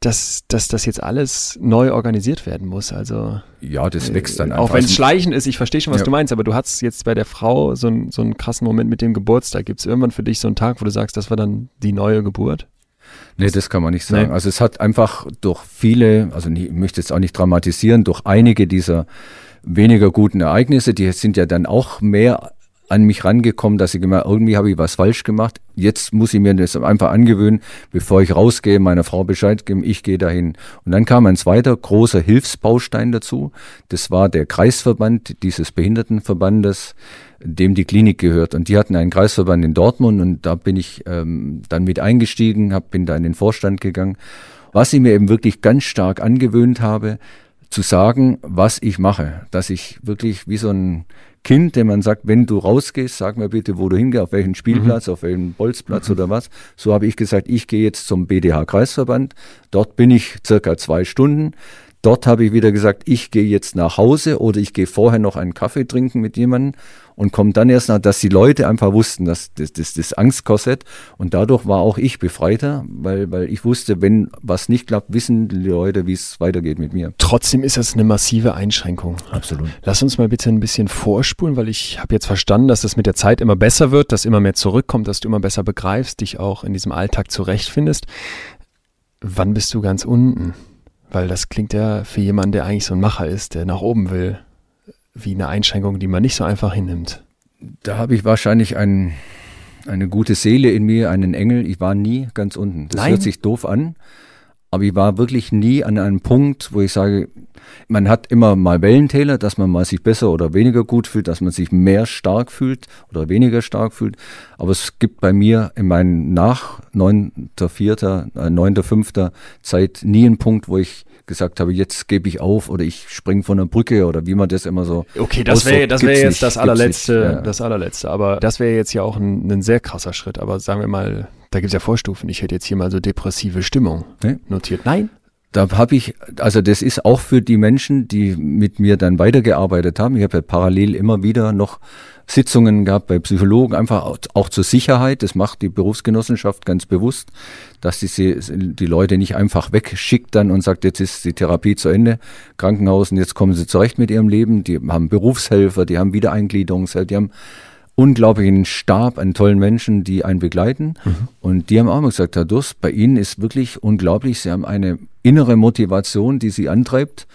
dass, dass das jetzt alles neu organisiert werden muss. Also ja, das wächst dann einfach. Auch wenn es schleichen ist, ich verstehe schon, was ja. du meinst, aber du hattest jetzt bei der Frau so, ein, so einen krassen Moment mit dem Geburtstag. Gibt es irgendwann für dich so einen Tag, wo du sagst, das war dann die neue Geburt? Nee, das kann man nicht sagen. Nee. Also es hat einfach durch viele, also ich möchte jetzt auch nicht dramatisieren, durch einige dieser weniger guten Ereignisse, die sind ja dann auch mehr an mich rangekommen, dass ich immer irgendwie habe ich was falsch gemacht. Jetzt muss ich mir das einfach angewöhnen, bevor ich rausgehe, meiner Frau Bescheid geben, ich gehe dahin. Und dann kam ein zweiter großer Hilfsbaustein dazu. Das war der Kreisverband dieses Behindertenverbandes, dem die Klinik gehört. Und die hatten einen Kreisverband in Dortmund und da bin ich ähm, dann mit eingestiegen, hab, bin da in den Vorstand gegangen. Was ich mir eben wirklich ganz stark angewöhnt habe, zu sagen, was ich mache, dass ich wirklich wie so ein Kind, dem man sagt, wenn du rausgehst, sag mir bitte, wo du hingehst, auf welchen Spielplatz, mhm. auf welchen Bolzplatz mhm. oder was. So habe ich gesagt, ich gehe jetzt zum BDH-Kreisverband. Dort bin ich circa zwei Stunden. Dort habe ich wieder gesagt, ich gehe jetzt nach Hause oder ich gehe vorher noch einen Kaffee trinken mit jemandem und komme dann erst nach, dass die Leute einfach wussten, dass das, das, das Angstkorsett und dadurch war auch ich befreiter, weil, weil ich wusste, wenn was nicht klappt, wissen die Leute, wie es weitergeht mit mir. Trotzdem ist das eine massive Einschränkung. Absolut. Lass uns mal bitte ein bisschen vorspulen, weil ich habe jetzt verstanden, dass es mit der Zeit immer besser wird, dass immer mehr zurückkommt, dass du immer besser begreifst, dich auch in diesem Alltag zurechtfindest. Wann bist du ganz unten? Weil das klingt ja für jemanden, der eigentlich so ein Macher ist, der nach oben will, wie eine Einschränkung, die man nicht so einfach hinnimmt. Da habe ich wahrscheinlich ein, eine gute Seele in mir, einen Engel. Ich war nie ganz unten. Das Nein. hört sich doof an, aber ich war wirklich nie an einem Punkt, wo ich sage, man hat immer mal Wellentäler, dass man mal sich besser oder weniger gut fühlt, dass man sich mehr stark fühlt oder weniger stark fühlt. Aber es gibt bei mir in meinen nach 9.4., äh, 9.5. Zeit nie einen Punkt, wo ich gesagt habe, jetzt gebe ich auf oder ich springe von der Brücke oder wie man das immer so. Okay, das wäre das wär jetzt nicht, das allerletzte, nicht, ja. das allerletzte. Aber das wäre jetzt ja auch ein, ein sehr krasser Schritt. Aber sagen wir mal, da gibt es ja Vorstufen. Ich hätte jetzt hier mal so depressive Stimmung Nee. notiert. Nein? Da habe ich, also das ist auch für die Menschen, die mit mir dann weitergearbeitet haben. Ich habe ja parallel immer wieder noch Sitzungen gehabt bei Psychologen, einfach auch, zur Sicherheit. Das macht die Berufsgenossenschaft ganz bewusst, dass sie- die Leute nicht einfach wegschickt dann und sagt, jetzt ist die Therapie zu Ende, Krankenhaus und jetzt kommen sie zurecht mit ihrem Leben. Die haben Berufshelfer, die haben Wiedereingliederungshelfer, die haben unglaublichen Stab an tollen Menschen, die einen begleiten. Und die haben auch immer gesagt, Herr Durst, bei Ihnen ist wirklich unglaublich. Sie haben eine innere Motivation, die Sie antreibt.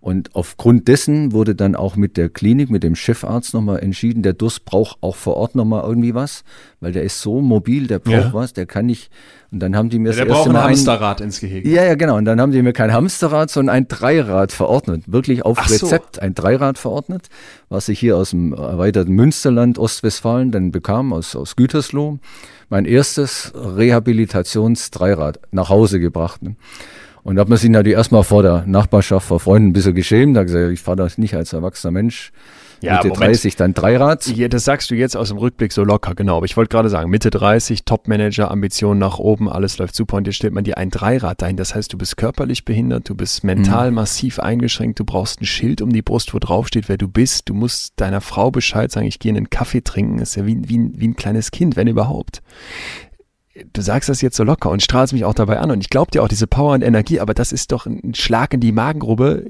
Und aufgrund dessen wurde dann auch mit der Klinik, mit dem Chefarzt nochmal entschieden, der Durst braucht auch vor Ort nochmal irgendwie was, weil der ist so mobil, der braucht Ja. was, der kann nicht. Und dann haben die mir Der das braucht erste ein Mal ein, Hamsterrad ins Gehege. ja, ja, genau. Und dann haben die mir kein Hamsterrad, sondern ein Dreirad verordnet. Wirklich auf Ach so. Rezept ein Dreirad verordnet, was ich hier aus dem erweiterten Münsterland, Ostwestfalen dann bekam, aus, aus Gütersloh. Mein erstes Rehabilitations-Dreirad nach Hause gebracht. ne. Und da hat man sich natürlich erstmal vor der Nachbarschaft, vor Freunden ein bisschen geschämt. Da hat gesagt, ich fahre das nicht als erwachsener Mensch. Ja, Mitte Moment. 30 dann Dreirad. Das sagst du jetzt aus dem Rückblick so locker, genau. Aber ich wollte gerade sagen, Mitte 30, Top-Manager, Ambitionen nach oben, alles läuft super und jetzt stellt man dir ein Dreirad ein. Das heißt, du bist körperlich behindert, du bist mental massiv eingeschränkt, du brauchst ein Schild um die Brust, wo drauf steht, wer du bist. Du musst deiner Frau Bescheid sagen, ich gehe in einen Kaffee trinken. ist ja wie, wie, wie ein kleines Kind, wenn überhaupt. Du sagst das jetzt so locker und strahlst mich auch dabei an und ich glaube dir auch diese Power und Energie, aber das ist doch ein Schlag in die Magengrube.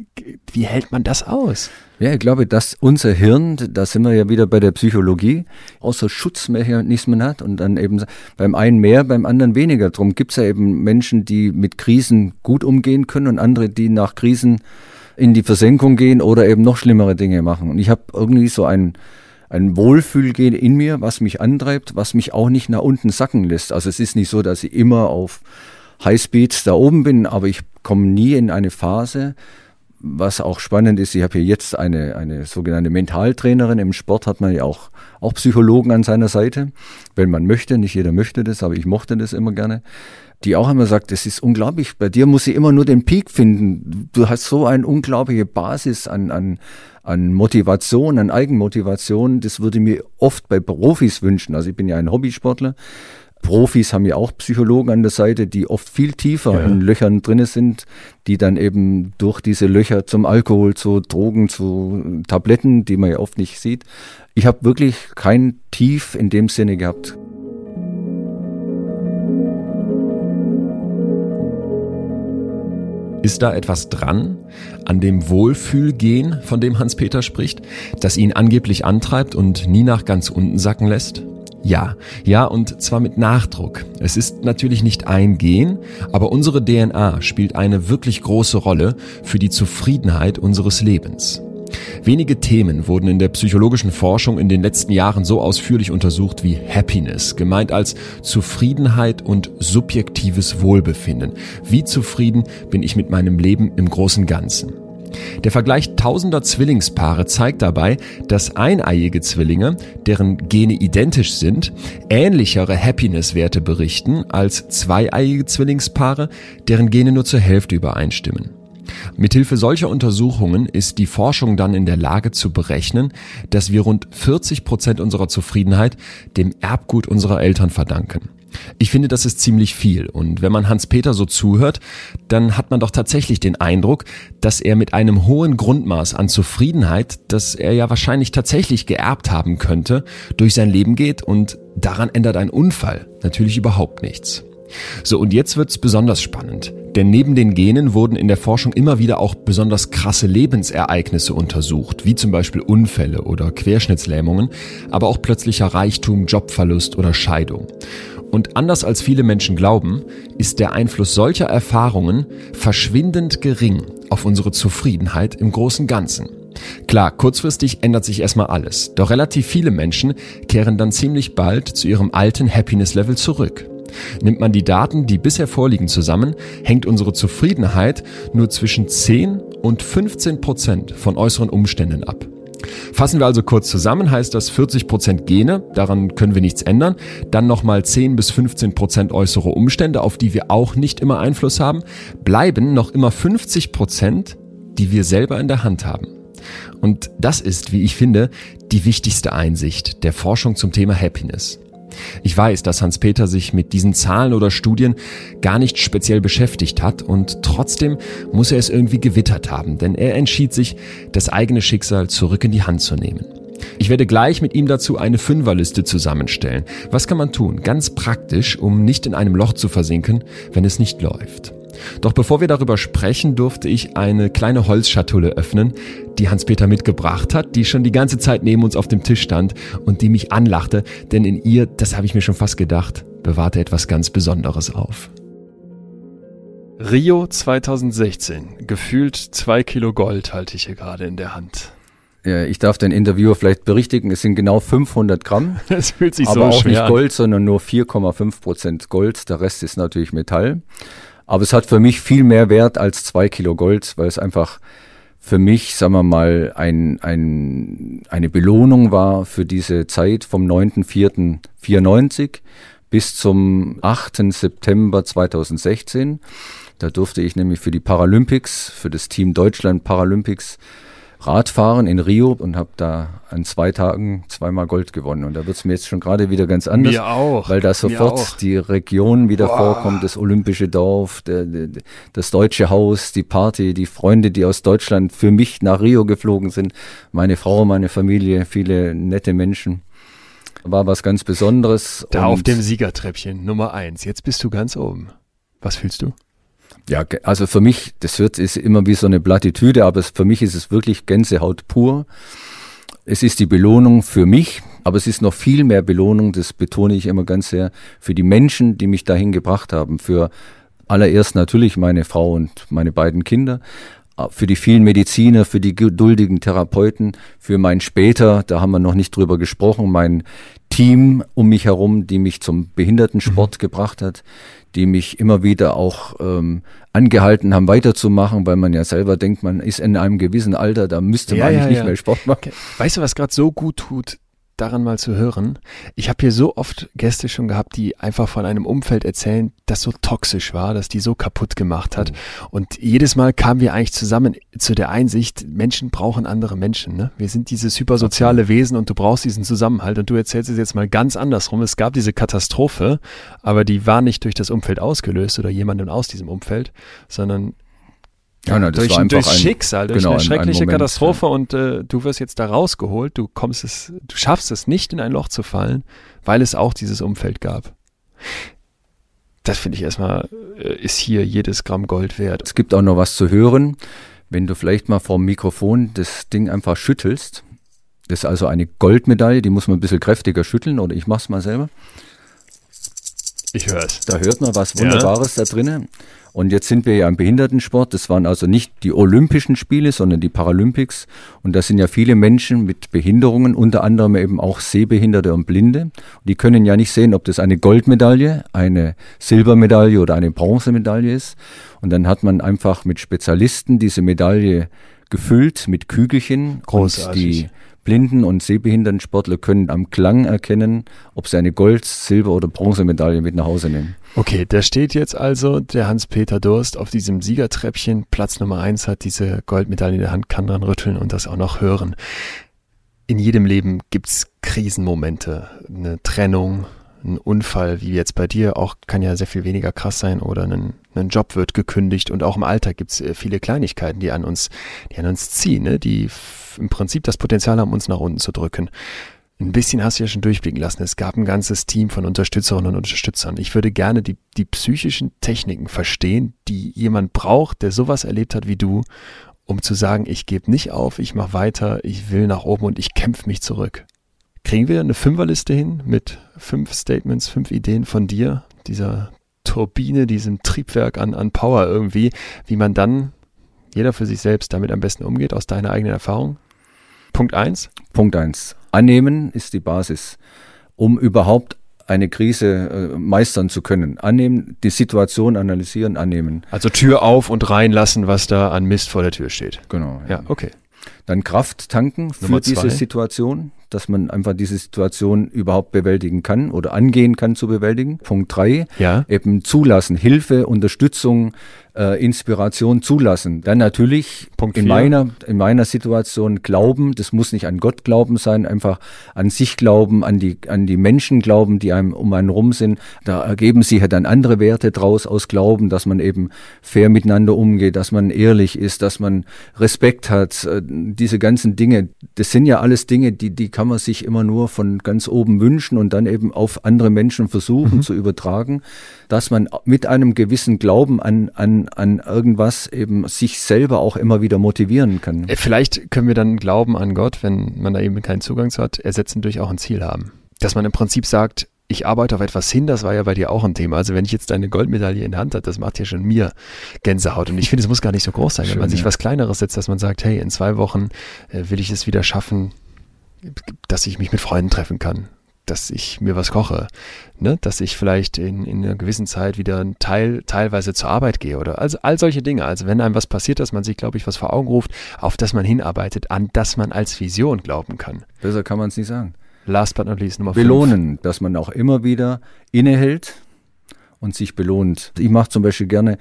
Wie hält man das aus? Ja, ich glaube, dass unser Hirn, da sind wir ja wieder bei der Psychologie, außer Schutzmechanismen hat und dann eben beim einen mehr, beim anderen weniger. Darum gibt's ja eben Menschen, die mit Krisen gut umgehen können und andere, die nach Krisen in die Versenkung gehen oder eben noch schlimmere Dinge machen. Und ich habe irgendwie so ein, ein Wohlfühlgehen in mir, was mich antreibt, was mich auch nicht nach unten sacken lässt. Also es ist nicht so, dass ich immer auf Highspeed da oben bin, aber ich komme nie in eine Phase, was auch spannend ist, ich habe hier jetzt eine, eine sogenannte Mentaltrainerin. Im Sport hat man ja auch, auch Psychologen an seiner Seite, wenn man möchte. Nicht jeder möchte das, aber ich mochte das immer gerne. Die auch immer sagt, es ist unglaublich, bei dir muss ich immer nur den Peak finden. Du hast so eine unglaubliche Basis an, an, an Motivation, an Eigenmotivation. Das würde ich mir oft bei Profis wünschen. Also ich bin ja ein Hobbysportler. Profis haben ja auch Psychologen an der Seite, die oft viel tiefer Ja. in Löchern drinne sind, die dann eben durch diese Löcher zum Alkohol, zu Drogen, zu Tabletten, die man ja oft nicht sieht. Ich habe wirklich kein Tief in dem Sinne gehabt. Ist da etwas dran an dem Wohlfühlgehen, von dem Hans-Peter spricht, das ihn angeblich antreibt und nie nach ganz unten sacken lässt? Ja, ja, und zwar mit Nachdruck. Es ist natürlich nicht ein Gen, aber unsere DNA spielt eine wirklich große Rolle für die Zufriedenheit unseres Lebens. Wenige Themen wurden in der psychologischen Forschung in den letzten Jahren so ausführlich untersucht wie Happiness, gemeint als Zufriedenheit und subjektives Wohlbefinden. Wie zufrieden bin ich mit meinem Leben im großen Ganzen? Der Vergleich tausender Zwillingspaare zeigt dabei, dass eineiige Zwillinge, deren Gene identisch sind, ähnlichere Happiness-Werte berichten als zweieiige Zwillingspaare, deren Gene nur zur Hälfte übereinstimmen. Mithilfe solcher Untersuchungen ist die Forschung dann in der Lage zu berechnen, dass wir rund 40 Prozent unserer Zufriedenheit dem Erbgut unserer Eltern verdanken. Ich finde, das ist ziemlich viel. Und wenn man Hans-Peter so zuhört, dann hat man doch tatsächlich den Eindruck, dass er mit einem hohen Grundmaß an Zufriedenheit, das er ja wahrscheinlich tatsächlich geerbt haben könnte, durch sein Leben geht und daran ändert ein Unfall natürlich überhaupt nichts. So, und jetzt wird's besonders spannend. Denn neben den Genen wurden in der Forschung immer wieder auch besonders krasse Lebensereignisse untersucht, wie zum Beispiel Unfälle oder Querschnittslähmungen, aber auch plötzlicher Reichtum, Jobverlust oder Scheidung. Und anders als viele Menschen glauben, ist der Einfluss solcher Erfahrungen verschwindend gering auf unsere Zufriedenheit im großen Ganzen. Klar, kurzfristig ändert sich erstmal alles, doch relativ viele Menschen kehren dann ziemlich bald zu ihrem alten Happiness-Level zurück. Nimmt man die Daten, die bisher vorliegen, zusammen, hängt unsere Zufriedenheit nur zwischen 10 und 15 Prozent von äußeren Umständen ab. Fassen wir also kurz zusammen, heißt das 40% Gene, daran können wir nichts ändern, dann nochmal 10 bis 15% äußere Umstände, auf die wir auch nicht immer Einfluss haben, bleiben noch immer 50%, die wir selber in der Hand haben. Und das ist, wie ich finde, die wichtigste Einsicht der Forschung zum Thema Happiness. Ich weiß, dass Hans-Peter sich mit diesen Zahlen oder Studien gar nicht speziell beschäftigt hat und trotzdem muss er es irgendwie gewittert haben, denn er entschied sich, das eigene Schicksal zurück in die Hand zu nehmen. Ich werde gleich mit ihm dazu eine Fünferliste zusammenstellen. Was kann man tun? Ganz praktisch, um nicht in einem Loch zu versinken, wenn es nicht läuft. Doch bevor wir darüber sprechen, durfte ich eine kleine Holzschatulle öffnen, die Hans-Peter mitgebracht hat, die schon die ganze Zeit neben uns auf dem Tisch stand und die mich anlachte, denn in ihr, das habe ich mir schon fast gedacht, bewahrte etwas ganz Besonderes auf. Rio 2016. Gefühlt zwei Kilo Gold halte ich hier gerade in der Hand. Ja, ich darf den Interviewer vielleicht berichtigen, es sind genau 500 Gramm. Das fühlt sich aber so auch schwer nicht an. Gold, sondern nur 4,5 Prozent Gold. Der Rest ist natürlich Metall. Aber es hat für mich viel mehr Wert als zwei Kilo Gold, weil es einfach für mich, sagen wir mal, ein, ein, eine Belohnung war für diese Zeit vom 9.4.94 bis zum 8. September 2016. Da durfte ich nämlich für die Paralympics, für das Team Deutschland Paralympics Radfahren in Rio und habe da an zwei Tagen zweimal Gold gewonnen. Und da wird es mir jetzt schon gerade wieder ganz anders, Mir auch. weil da sofort die Region wieder vorkommt, das olympische Dorf, der, der, das deutsche Haus, die Party, die Freunde, die aus Deutschland für mich nach Rio geflogen sind, meine Frau, meine Familie, viele nette Menschen. War was ganz Besonderes. Da und auf dem Siegertreppchen Nummer eins. Jetzt bist du ganz oben. Was fühlst du? Ja, also für mich, das wird ist immer wie so eine Plattitüde, aber für mich ist es wirklich Gänsehaut pur. Es ist die Belohnung für mich, aber es ist noch viel mehr Belohnung, das betone ich immer ganz sehr, für die Menschen, die mich dahin gebracht haben. Für allererst natürlich meine Frau und meine beiden Kinder, für die vielen Mediziner, für die geduldigen Therapeuten, für mein später, da haben wir noch nicht drüber gesprochen, mein Team um mich herum, die mich zum Behindertensport gebracht hat, die mich immer wieder auch ähm, angehalten haben, weiterzumachen, weil man ja selber denkt, man ist in einem gewissen Alter, da müsste man Ja, eigentlich ja, nicht ja. mehr Sport machen. Weißt du, was gerade so gut tut, daran mal zu hören? Ich habe hier so oft Gäste schon gehabt, die einfach von einem Umfeld erzählen, das so toxisch war, dass die so kaputt gemacht hat. Und jedes Mal kamen wir eigentlich zusammen zu der Einsicht, Menschen brauchen andere Menschen. Ne? Wir sind dieses hypersoziale Wesen und du brauchst diesen Zusammenhalt. Und du erzählst es jetzt mal ganz andersrum. Es gab diese Katastrophe, aber die war nicht durch das Umfeld ausgelöst oder jemanden aus diesem Umfeld, sondern Ja, das durch, ein- Schicksal, durch genau, eine ein- ein schreckliche Moment, Katastrophe und äh, du wirst jetzt da rausgeholt, du kommst es, du schaffst es nicht in ein Loch zu fallen, weil es auch dieses Umfeld gab. Das finde ich erstmal, äh, ist hier jedes Gramm Gold wert. Es gibt auch noch was zu hören, wenn du vielleicht mal vor dem Mikrofon das Ding einfach schüttelst. Das ist also eine Goldmedaille, die muss man ein bisschen kräftiger schütteln oder ich mach's mal selber. Ich höre es. Da hört man was Ja. Wunderbares da drinnen. Und jetzt sind wir ja im Behindertensport. Das waren also nicht die Olympischen Spiele, sondern die Paralympics. Und da sind ja viele Menschen mit Behinderungen, unter anderem eben auch Sehbehinderte und Blinde. Und die können ja nicht sehen, ob das eine Goldmedaille, eine Silbermedaille oder eine Bronzemedaille ist. Und dann hat man einfach mit Spezialisten diese Medaille gefüllt mit Kügelchen. Großartig. Und die Blinden- und sehbehinderten Sportler können am Klang erkennen, ob sie eine Gold-, Silber- oder Bronzemedaille mit nach Hause nehmen. Okay, da steht jetzt also der Hans-Peter Durst auf diesem Siegertreppchen. Platz Nummer eins hat diese Goldmedaille in der Hand, kann dran rütteln und das auch noch hören. In jedem Leben gibt's Krisenmomente, eine Trennung, ein Unfall wie jetzt bei dir auch kann ja sehr viel weniger krass sein oder ein, ein Job wird gekündigt und auch im Alltag gibt es äh, viele Kleinigkeiten, die an uns, die an uns ziehen, ne? die im Prinzip das Potenzial haben, uns nach unten zu drücken. Ein bisschen hast du ja schon durchblicken lassen. Es gab ein ganzes Team von Unterstützerinnen und Unterstützern. Ich würde gerne die, die psychischen Techniken verstehen, die jemand braucht, der sowas erlebt hat wie du, um zu sagen, ich gebe nicht auf, ich mache weiter, ich will nach oben und ich kämpfe mich zurück. Kriegen wir eine Fünferliste hin mit fünf Statements, fünf Ideen von dir, dieser Turbine, diesem Triebwerk an, an Power irgendwie, wie man dann jeder für sich selbst damit am besten umgeht, aus deiner eigenen Erfahrung? Punkt eins. Punkt eins. Annehmen ist die Basis, um überhaupt eine Krise äh, meistern zu können. Annehmen, die Situation analysieren, annehmen. Also Tür auf und reinlassen, was da an Mist vor der Tür steht. Genau. Ja, okay. Dann Kraft tanken für diese zwei. Situation, dass man einfach diese Situation überhaupt bewältigen kann oder angehen kann zu bewältigen. Punkt drei, Ja. eben zulassen, Hilfe, Unterstützung, äh, Inspiration zulassen. Dann natürlich Punkt in vier. meiner, in meiner Situation glauben, das muss nicht an Gott glauben sein, einfach an sich glauben, an die, an die Menschen glauben, die einem um einen rum sind. Da ergeben sich ja dann andere Werte draus aus Glauben, dass man eben fair miteinander umgeht, dass man ehrlich ist, dass man Respekt hat. Äh, Diese ganzen Dinge, das sind ja alles Dinge, die, die kann man sich immer nur von ganz oben wünschen und dann eben auf andere Menschen versuchen zu übertragen, dass man mit einem gewissen Glauben an, an, an irgendwas eben sich selber auch immer wieder motivieren kann. Äh, Vielleicht können wir dann Glauben an Gott, wenn man da eben keinen Zugang zu hat, ersetzen durch auch ein Ziel haben. Dass man im Prinzip sagt, ich arbeite auf etwas hin, das war ja bei dir auch ein Thema. Also wenn ich jetzt deine Goldmedaille in der Hand habe, das macht ja schon mir Gänsehaut. Und ich finde, es muss gar nicht so groß sein, wenn Schön, man sich ja. was Kleineres setzt, dass man sagt, hey, in zwei Wochen äh, will ich es wieder schaffen, dass ich mich mit Freunden treffen kann, dass ich mir was koche, ne? dass ich vielleicht in, in einer gewissen Zeit wieder Teil, teilweise zur Arbeit gehe oder also all solche Dinge. Also wenn einem was passiert, dass man sich, glaube ich, was vor Augen ruft, auf das man hinarbeitet, an das man als Vision glauben kann. Besser kann man es nicht sagen. Last but not least Nummer fünf. Belohnen, dass man auch immer wieder innehält und sich belohnt. Ich mache zum Beispiel gerne,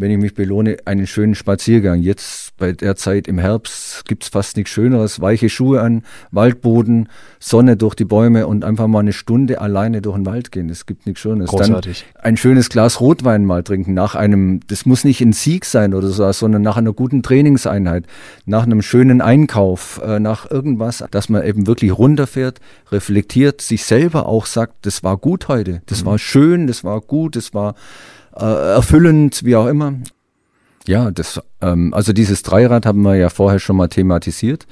wenn ich mich belohne, einen schönen Spaziergang. Jetzt bei der Zeit im Herbst gibt's fast nichts Schöneres. Weiche Schuhe an, Waldboden, Sonne durch die Bäume und einfach mal eine Stunde alleine durch den Wald gehen. Es gibt nichts Schöneres. Großartig. Dann ein schönes Glas Rotwein mal trinken nach einem, das muss nicht ein Sieg sein oder so, sondern nach einer guten Trainingseinheit, nach einem schönen Einkauf, äh, nach irgendwas, dass man eben wirklich runterfährt, reflektiert, sich selber auch sagt, das war gut heute, das war schön, das war gut, das war äh, erfüllend, wie auch immer. Ja, das, ähm, also dieses Dreirad haben wir ja vorher schon mal thematisiert.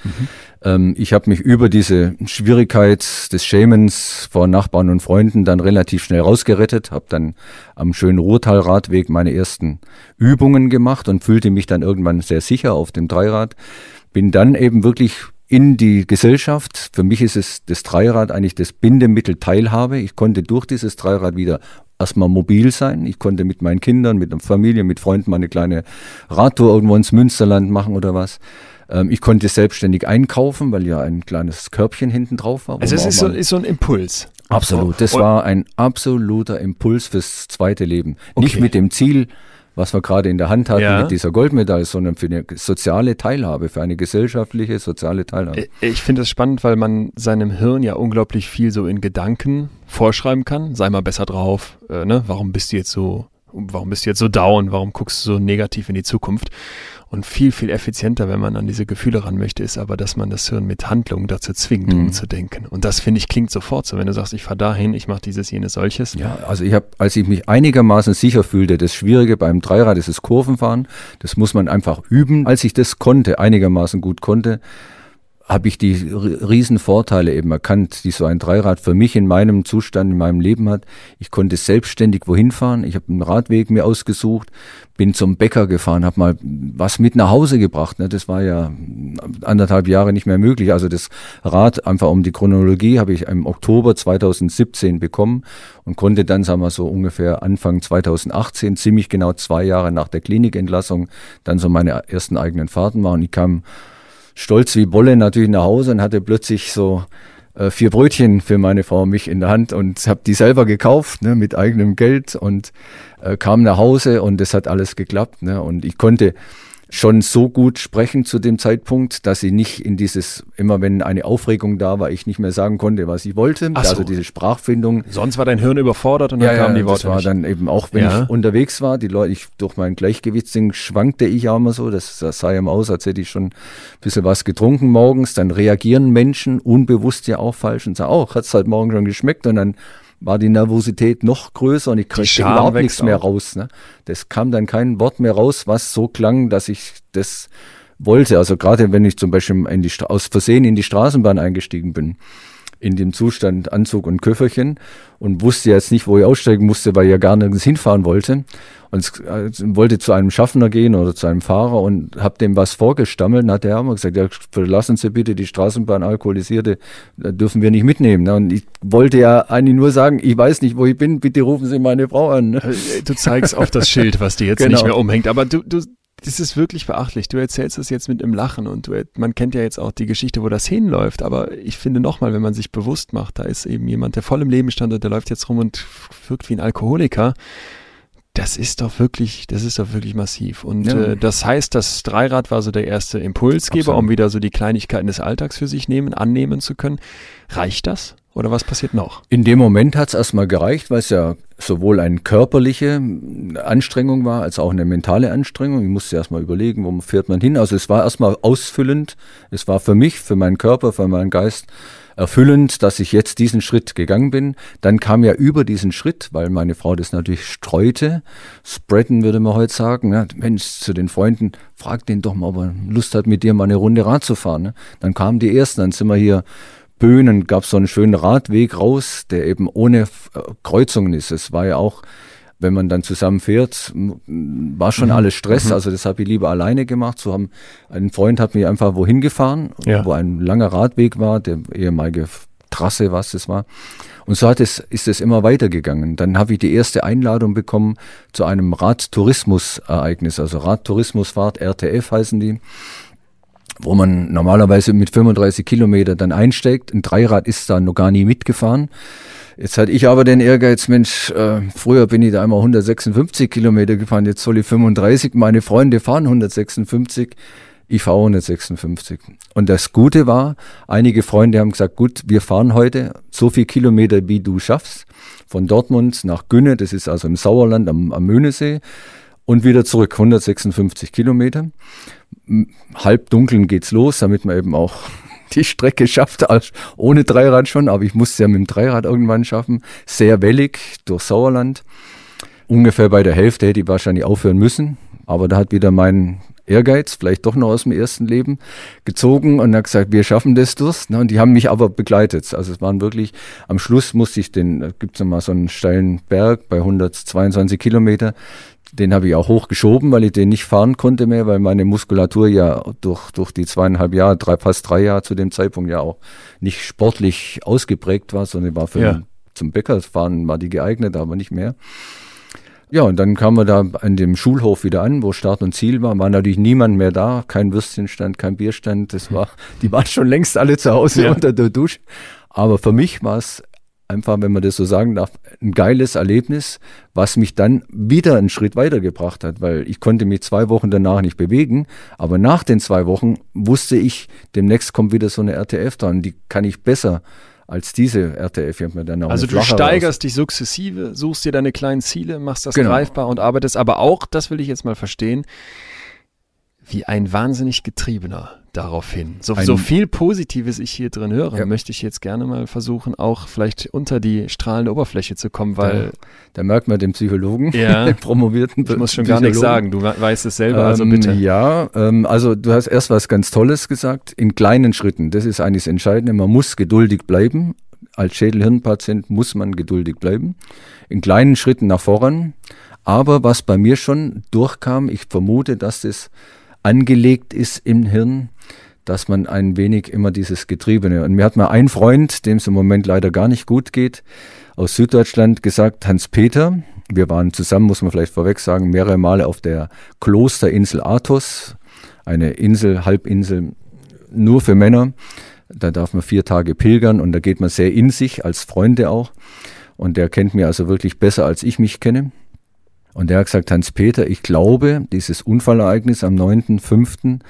Ähm, ich habe mich über diese Schwierigkeit des Schämens vor Nachbarn und Freunden dann relativ schnell rausgerettet, habe dann am schönen Ruhrtalradweg meine ersten Übungen gemacht und fühlte mich dann irgendwann sehr sicher auf dem Dreirad. Bin dann eben wirklich in die Gesellschaft. Für mich ist es das Dreirad eigentlich das Bindemittel Teilhabe. Ich konnte durch dieses Dreirad wieder erstmal mobil sein. Ich konnte mit meinen Kindern, mit der Familie, mit Freunden mal eine kleine Radtour irgendwo ins Münsterland machen oder was. Ähm, ich konnte selbstständig einkaufen, weil ja ein kleines Körbchen hinten drauf war. Also es ist so, ist so ein Impuls. Absolut. Das war ein absoluter Impuls fürs zweite Leben. Nicht Okay. mit dem Ziel, was wir gerade in der Hand hatten, Ja. mit dieser Goldmedaille, sondern für eine soziale Teilhabe, für eine gesellschaftliche, soziale Teilhabe. Äh, Ich finde es spannend, weil man seinem Hirn ja unglaublich viel so in Gedanken vorschreiben kann. Sei mal besser drauf. Äh, ne? Warum bist du jetzt so, warum bist du jetzt so down? Warum guckst du so negativ in die Zukunft? Und viel, viel effizienter, wenn man an diese Gefühle ran möchte, ist aber, dass man das Hirn mit Handlungen dazu zwingt, Mhm. umzudenken. Und das, finde ich, klingt sofort so. Wenn du sagst, ich fahre dahin, ich mache dieses, jenes, solches. Ja, also ich habe, als ich mich einigermaßen sicher fühlte, das Schwierige beim Dreirad ist das Kurvenfahren. Das muss man einfach üben. Als ich das konnte, einigermaßen gut konnte, habe ich die ri- riesen Vorteile eben erkannt, die so ein Dreirad für mich in meinem Zustand, in meinem Leben hat. Ich konnte selbstständig wohin fahren. Ich habe einen Radweg mir ausgesucht, bin zum Bäcker gefahren, habe mal was mit nach Hause gebracht. Ne? Das war ja anderthalb Jahre nicht mehr möglich. Also das Rad, einfach um die Chronologie, habe ich im Oktober 2017 bekommen und konnte dann, sagen wir so ungefähr Anfang 2018, ziemlich genau zwei Jahre nach der Klinikentlassung, dann so meine ersten eigenen Fahrten machen. Ich kam stolz wie Bolle natürlich nach Hause und hatte plötzlich so äh, vier Brötchen für meine Frau und mich in der Hand und habe die selber gekauft ne, mit eigenem Geld und äh, kam nach Hause und es hat alles geklappt. Ne, und ich konnte schon so gut sprechen zu dem Zeitpunkt, dass sie nicht in dieses, immer wenn eine Aufregung da war, ich nicht mehr sagen konnte, was ich wollte. Ach so. Also diese Sprachfindung. Sonst war dein Hirn überfordert und dann kamen die Worte Das war nicht. dann eben auch, wenn Ja. ich unterwegs war, die Leute, ich, durch mein Gleichgewichtsding schwankte ich auch immer so, das, das sah ja immer aus, als hätte ich schon ein bisschen was getrunken morgens, dann reagieren Menschen unbewusst ja auch falsch und sagen, oh, hat es heute Morgen schon geschmeckt und dann war die Nervosität noch größer und ich kriegte überhaupt nichts mehr auch. raus. Ne? Das kam dann kein Wort mehr raus, was so klang, dass ich das wollte. Also gerade wenn ich zum Beispiel die, aus Versehen in die Straßenbahn eingestiegen bin, in dem Zustand Anzug und Köfferchen und wusste jetzt nicht, wo ich aussteigen musste, weil ich ja gar nirgends hinfahren wollte und äh, wollte zu einem Schaffner gehen oder zu einem Fahrer und habe dem was vorgestammelt und hat der immer gesagt, ja, verlassen Sie bitte die Straßenbahn alkoholisierte, da dürfen wir nicht mitnehmen. ne? Und ich wollte ja eigentlich nur sagen, ich weiß nicht, wo ich bin, bitte rufen Sie meine Frau an. ne? Äh, Du zeigst auf das Schild, was dir jetzt Genau. nicht mehr umhängt. Aber du, du, das ist wirklich beachtlich. Du erzählst es jetzt mit einem Lachen und du, man kennt ja jetzt auch die Geschichte, wo das hinläuft. Aber ich finde nochmal, wenn man sich bewusst macht, da ist eben jemand, der voll im Leben stand und der läuft jetzt rum und wirkt wie ein Alkoholiker. Das ist doch wirklich, das ist doch wirklich massiv. Und Ja. äh, das heißt, das Dreirad war so der erste Impulsgeber, Absolut. um wieder so die Kleinigkeiten des Alltags für sich nehmen, annehmen zu können. Reicht das? Oder was passiert noch? In dem Moment hat es erstmal gereicht, weil es ja sowohl eine körperliche Anstrengung war, als auch eine mentale Anstrengung. Ich musste erstmal überlegen, wo fährt man hin. Also es war erstmal ausfüllend. Es war für mich, für meinen Körper, für meinen Geist erfüllend, dass ich jetzt diesen Schritt gegangen bin. Dann kam ja über diesen Schritt, weil meine Frau das natürlich streute, spreaden würde man heute sagen, ne? Mensch, zu den Freunden, frag den doch mal, ob er Lust hat, mit dir mal eine Runde Rad zu fahren. Ne? Dann kamen die ersten, dann sind wir hier Böhnen gab es so einen schönen Radweg raus, der eben ohne äh, Kreuzungen ist. Es war ja auch, wenn man dann zusammen fährt, war schon alles Stress. Also das habe ich lieber alleine gemacht. So haben ein Freund hat mich einfach wohin gefahren, Ja. wo ein langer Radweg war, der ehemalige Trasse, was das war. Und so hat es, ist es immer weitergegangen. Dann habe ich die erste Einladung bekommen zu einem Radtourismus-Ereignis, also Radtourismusfahrt, RTF heißen die wo man normalerweise mit 35 Kilometer dann einsteigt. Ein Dreirad ist da noch gar nie mitgefahren. Jetzt hatte ich aber den Ehrgeiz, Mensch, äh, früher bin ich da einmal 156 Kilometer gefahren, jetzt soll ich 35. Meine Freunde fahren 156, ich fahre 156. Und das Gute war, einige Freunde haben gesagt, gut, wir fahren heute so viel Kilometer, wie du schaffst, von Dortmund nach Günne, das ist also im Sauerland am, am Möhnesee, und wieder zurück, 156 Kilometer halb dunkeln geht's los, damit man eben auch die Strecke schafft, als- ohne Dreirad schon, aber ich musste ja mit dem Dreirad irgendwann schaffen. Sehr wellig durch Sauerland. Ungefähr bei der Hälfte hätte ich wahrscheinlich aufhören müssen, aber da hat wieder mein Ehrgeiz, vielleicht doch noch aus dem ersten Leben, gezogen und hat gesagt, wir schaffen das durch. Ne, Und die haben mich aber begleitet. Also es waren wirklich, am Schluss musste ich den, da gibt's noch mal so einen steilen Berg bei 122 Kilometer, den habe ich auch hochgeschoben, weil ich den nicht fahren konnte mehr, weil meine Muskulatur ja durch, durch die zweieinhalb Jahre, drei, fast drei Jahre zu dem Zeitpunkt ja auch nicht sportlich ausgeprägt war, sondern war für Ja. zum Bäckerfahren war die geeignet, aber nicht mehr. Ja, und dann kamen wir da an dem Schulhof wieder an, wo Start und Ziel war. War natürlich niemand mehr da, kein Würstchenstand, kein Bierstand. Das war, die waren schon längst alle zu Hause Ja. unter der Dusche. Aber für mich war es einfach, wenn man das so sagen darf, ein geiles Erlebnis, was mich dann wieder einen Schritt weitergebracht hat, weil ich konnte mich zwei Wochen danach nicht bewegen, aber nach den zwei Wochen wusste ich, demnächst kommt wieder so eine RTF dran, die kann ich besser als diese RTF. Mir dann auch Also du steigerst dich sukzessive, suchst dir deine kleinen Ziele, machst das Genau. greifbar und arbeitest aber auch, das will ich jetzt mal verstehen, wie ein wahnsinnig Getriebener darauf hin. So, so viel Positives ich hier drin höre, Ja. möchte ich jetzt gerne mal versuchen, auch vielleicht unter die strahlende Oberfläche zu kommen, weil Da merkt man den Psychologen, Ja. den promovierten ich muss schon gar nichts sagen, du we- weißt es selber, also ähm, bitte. Ja, ähm, also du hast erst was ganz Tolles gesagt, in kleinen Schritten. Das ist eigentlich das Entscheidende. Man muss geduldig bleiben. Als Schädelhirnpatient muss man geduldig bleiben. In kleinen Schritten nach voran. Aber was bei mir schon durchkam, ich vermute, dass das angelegt ist im Hirn, dass man ein wenig immer dieses Getriebene. Und mir hat mal ein Freund, dem es im Moment leider gar nicht gut geht, aus Süddeutschland gesagt, Hans-Peter, wir waren zusammen, muss man vielleicht vorweg sagen, mehrere Male auf der Klosterinsel Athos, eine Insel, Halbinsel nur für Männer. Da darf man vier Tage pilgern und da geht man sehr in sich, als Freunde auch. Und der kennt mir also wirklich besser, als ich mich kenne. Und der hat gesagt, Hans-Peter, ich glaube, dieses Unfallereignis am 9.5.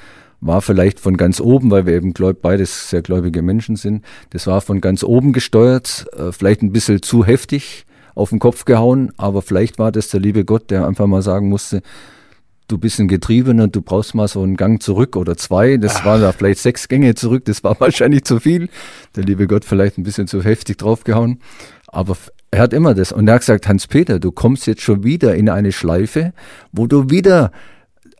war vielleicht von ganz oben, weil wir eben glaub, beides sehr gläubige Menschen sind. Das war von ganz oben gesteuert, äh, vielleicht ein bisschen zu heftig auf den Kopf gehauen, aber vielleicht war das der liebe Gott, der einfach mal sagen musste, du bist ein Getriebener, du brauchst mal so einen Gang zurück oder zwei. Das Ach. waren da vielleicht sechs Gänge zurück, das war wahrscheinlich zu viel. Der liebe Gott vielleicht ein bisschen zu heftig draufgehauen. Aber er hat immer das. Und er hat gesagt, Hans-Peter, du kommst jetzt schon wieder in eine Schleife, wo du wieder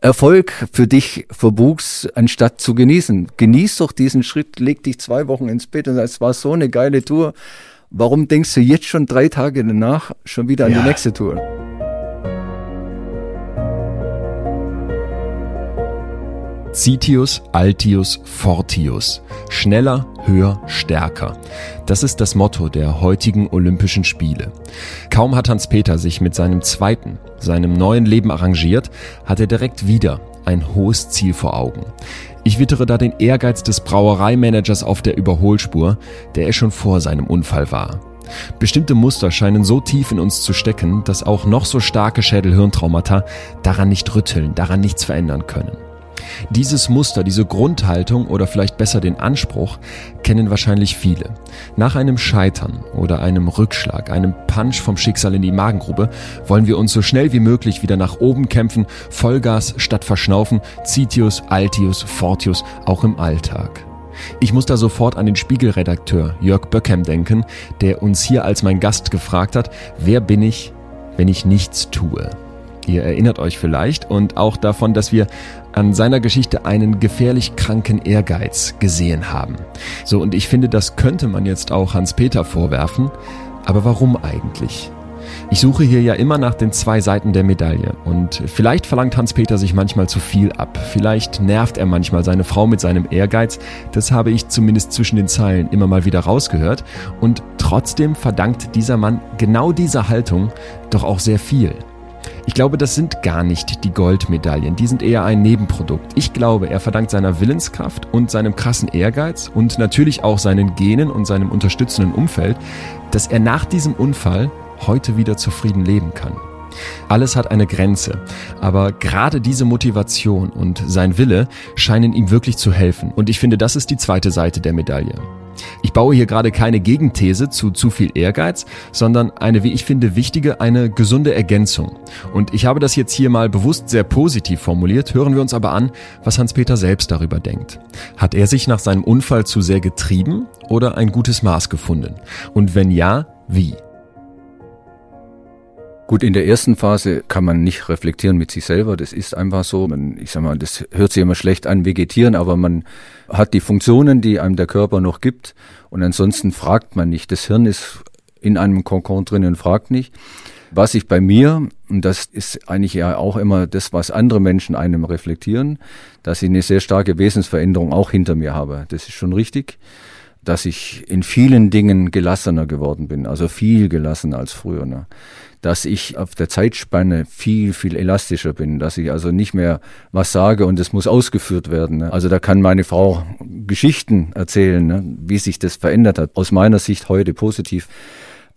Erfolg für dich verbuchst, anstatt zu genießen. Genieß doch diesen Schritt, leg dich zwei Wochen ins Bett und es war so eine geile Tour. Warum denkst du jetzt schon drei Tage danach schon wieder an ja. die nächste Tour? Citius, Altius, Fortius. Schneller, höher, stärker. Das ist das Motto der heutigen Olympischen Spiele. Kaum hat Hans-Peter sich mit seinem zweiten, seinem neuen Leben arrangiert, hat er direkt wieder ein hohes Ziel vor Augen. Ich wittere da den Ehrgeiz des Brauereimanagers auf der Überholspur, der er schon vor seinem Unfall war. Bestimmte Muster scheinen so tief in uns zu stecken, dass auch noch so starke Schädelhirntraumata daran nicht rütteln, daran nichts verändern können. Dieses Muster, diese Grundhaltung oder vielleicht besser den Anspruch kennen wahrscheinlich viele. Nach einem Scheitern oder einem Rückschlag, einem Punch vom Schicksal in die Magengrube, wollen wir uns so schnell wie möglich wieder nach oben kämpfen, Vollgas statt Verschnaufen, Citius, Altius, Fortius, auch im Alltag. Ich muss da sofort an den Spiegelredakteur Jörg Böckham denken, der uns hier als mein Gast gefragt hat, wer bin ich, wenn ich nichts tue? Ihr erinnert euch vielleicht und auch davon, dass wir an seiner Geschichte einen gefährlich kranken Ehrgeiz gesehen haben. So, und ich finde, das könnte man jetzt auch Hans-Peter vorwerfen. Aber warum eigentlich? Ich suche hier ja immer nach den zwei Seiten der Medaille und vielleicht verlangt Hans-Peter sich manchmal zu viel ab. Vielleicht nervt er manchmal seine Frau mit seinem Ehrgeiz. Das habe ich zumindest zwischen den Zeilen immer mal wieder rausgehört. Und trotzdem verdankt dieser Mann genau dieser Haltung doch auch sehr viel. Ich glaube, das sind gar nicht die Goldmedaillen, die sind eher ein Nebenprodukt. Ich glaube, er verdankt seiner Willenskraft und seinem krassen Ehrgeiz und natürlich auch seinen Genen und seinem unterstützenden Umfeld, dass er nach diesem Unfall heute wieder zufrieden leben kann. Alles hat eine Grenze, aber gerade diese Motivation und sein Wille scheinen ihm wirklich zu helfen. Und ich finde, das ist die zweite Seite der Medaille. Ich baue hier gerade keine Gegenthese zu zu viel Ehrgeiz, sondern eine, wie ich finde, wichtige, eine gesunde Ergänzung. Und ich habe das jetzt hier mal bewusst sehr positiv formuliert, hören wir uns aber an, was Hans-Peter selbst darüber denkt. Hat er sich nach seinem Unfall zu sehr getrieben oder ein gutes Maß gefunden? Und wenn ja, wie? Gut, in der ersten Phase kann man nicht reflektieren mit sich selber. Das ist einfach so. Man, ich sag mal, das hört sich immer schlecht an, vegetieren, aber man hat die Funktionen, die einem der Körper noch gibt. Und ansonsten fragt man nicht. Das Hirn ist in einem Kokon drin und fragt nicht. Was ich bei mir, und das ist eigentlich ja auch immer das, was andere Menschen einem reflektieren, dass ich eine sehr starke Wesensveränderung auch hinter mir habe. Das ist schon richtig dass ich in vielen Dingen gelassener geworden bin, also viel gelassener als früher. Ne? dass ich auf der Zeitspanne viel, viel elastischer bin, dass ich also nicht mehr was sage und es muss ausgeführt werden. Ne? Also da kann meine Frau Geschichten erzählen, ne? wie sich das verändert hat. Aus meiner Sicht heute positiv.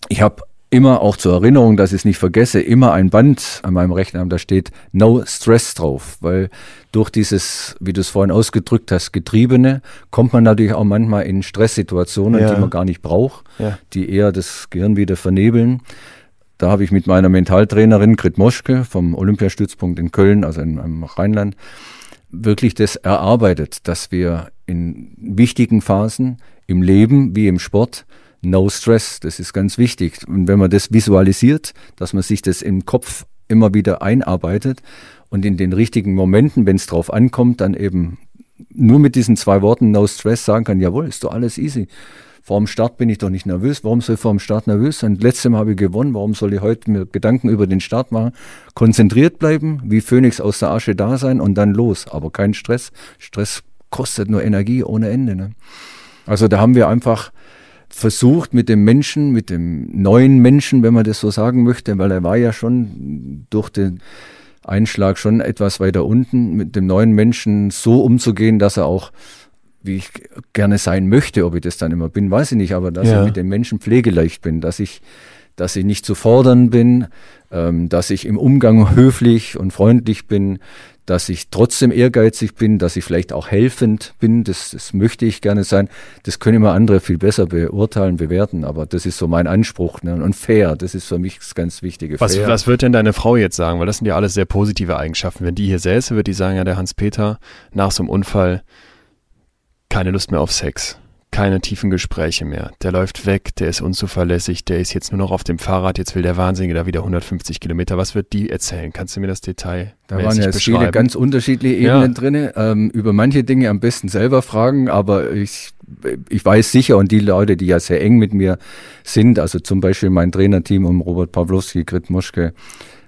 Ich habe immer auch zur Erinnerung, dass ich es nicht vergesse, immer ein Band an meinem Rechner, da steht No Stress drauf, weil durch dieses, wie du es vorhin ausgedrückt hast, Getriebene, kommt man natürlich auch manchmal in Stresssituationen, ja. die man gar nicht braucht, ja. die eher das Gehirn wieder vernebeln. Da habe ich mit meiner Mentaltrainerin Grit Moschke vom Olympiastützpunkt in Köln, also in, im Rheinland, wirklich das erarbeitet, dass wir in wichtigen Phasen im Leben wie im Sport No Stress, das ist ganz wichtig. Und wenn man das visualisiert, dass man sich das im Kopf immer wieder einarbeitet und in den richtigen Momenten, wenn es drauf ankommt, dann eben nur mit diesen zwei Worten No Stress sagen kann, jawohl, ist doch alles easy. Vor dem Start bin ich doch nicht nervös. Warum soll ich vor dem Start nervös sein? Letztes Mal habe ich gewonnen. Warum soll ich heute mir Gedanken über den Start machen? Konzentriert bleiben, wie Phönix aus der Asche da sein und dann los. Aber kein Stress. Stress kostet nur Energie ohne Ende. Ne? Also da haben wir einfach versucht mit dem Menschen, mit dem neuen Menschen, wenn man das so sagen möchte, weil er war ja schon durch den Einschlag schon etwas weiter unten, mit dem neuen Menschen so umzugehen, dass er auch wie ich gerne sein möchte, ob ich das dann immer bin, weiß ich nicht, aber dass ja. ich mit den Menschen pflegeleicht bin, dass ich dass ich nicht zu fordern bin, ähm, dass ich im Umgang höflich und freundlich bin, dass ich trotzdem ehrgeizig bin, dass ich vielleicht auch helfend bin, das, das möchte ich gerne sein. Das können immer andere viel besser beurteilen, bewerten, aber das ist so mein Anspruch. Ne? Und fair, das ist für mich das ganz Wichtige. Was, was wird denn deine Frau jetzt sagen? Weil das sind ja alles sehr positive Eigenschaften. Wenn die hier säße, wird die sagen, ja, der Hans-Peter nach so einem Unfall keine Lust mehr auf Sex keine tiefen Gespräche mehr. Der läuft weg, der ist unzuverlässig, der ist jetzt nur noch auf dem Fahrrad, jetzt will der Wahnsinnige da wieder 150 Kilometer. Was wird die erzählen? Kannst du mir das Detail Da waren ja viele ganz unterschiedliche Ebenen ja. drin. Ähm, über manche Dinge am besten selber fragen, aber ich, ich weiß sicher und die Leute, die ja sehr eng mit mir sind, also zum Beispiel mein Trainerteam um Robert Pawlowski, Grit Moschke,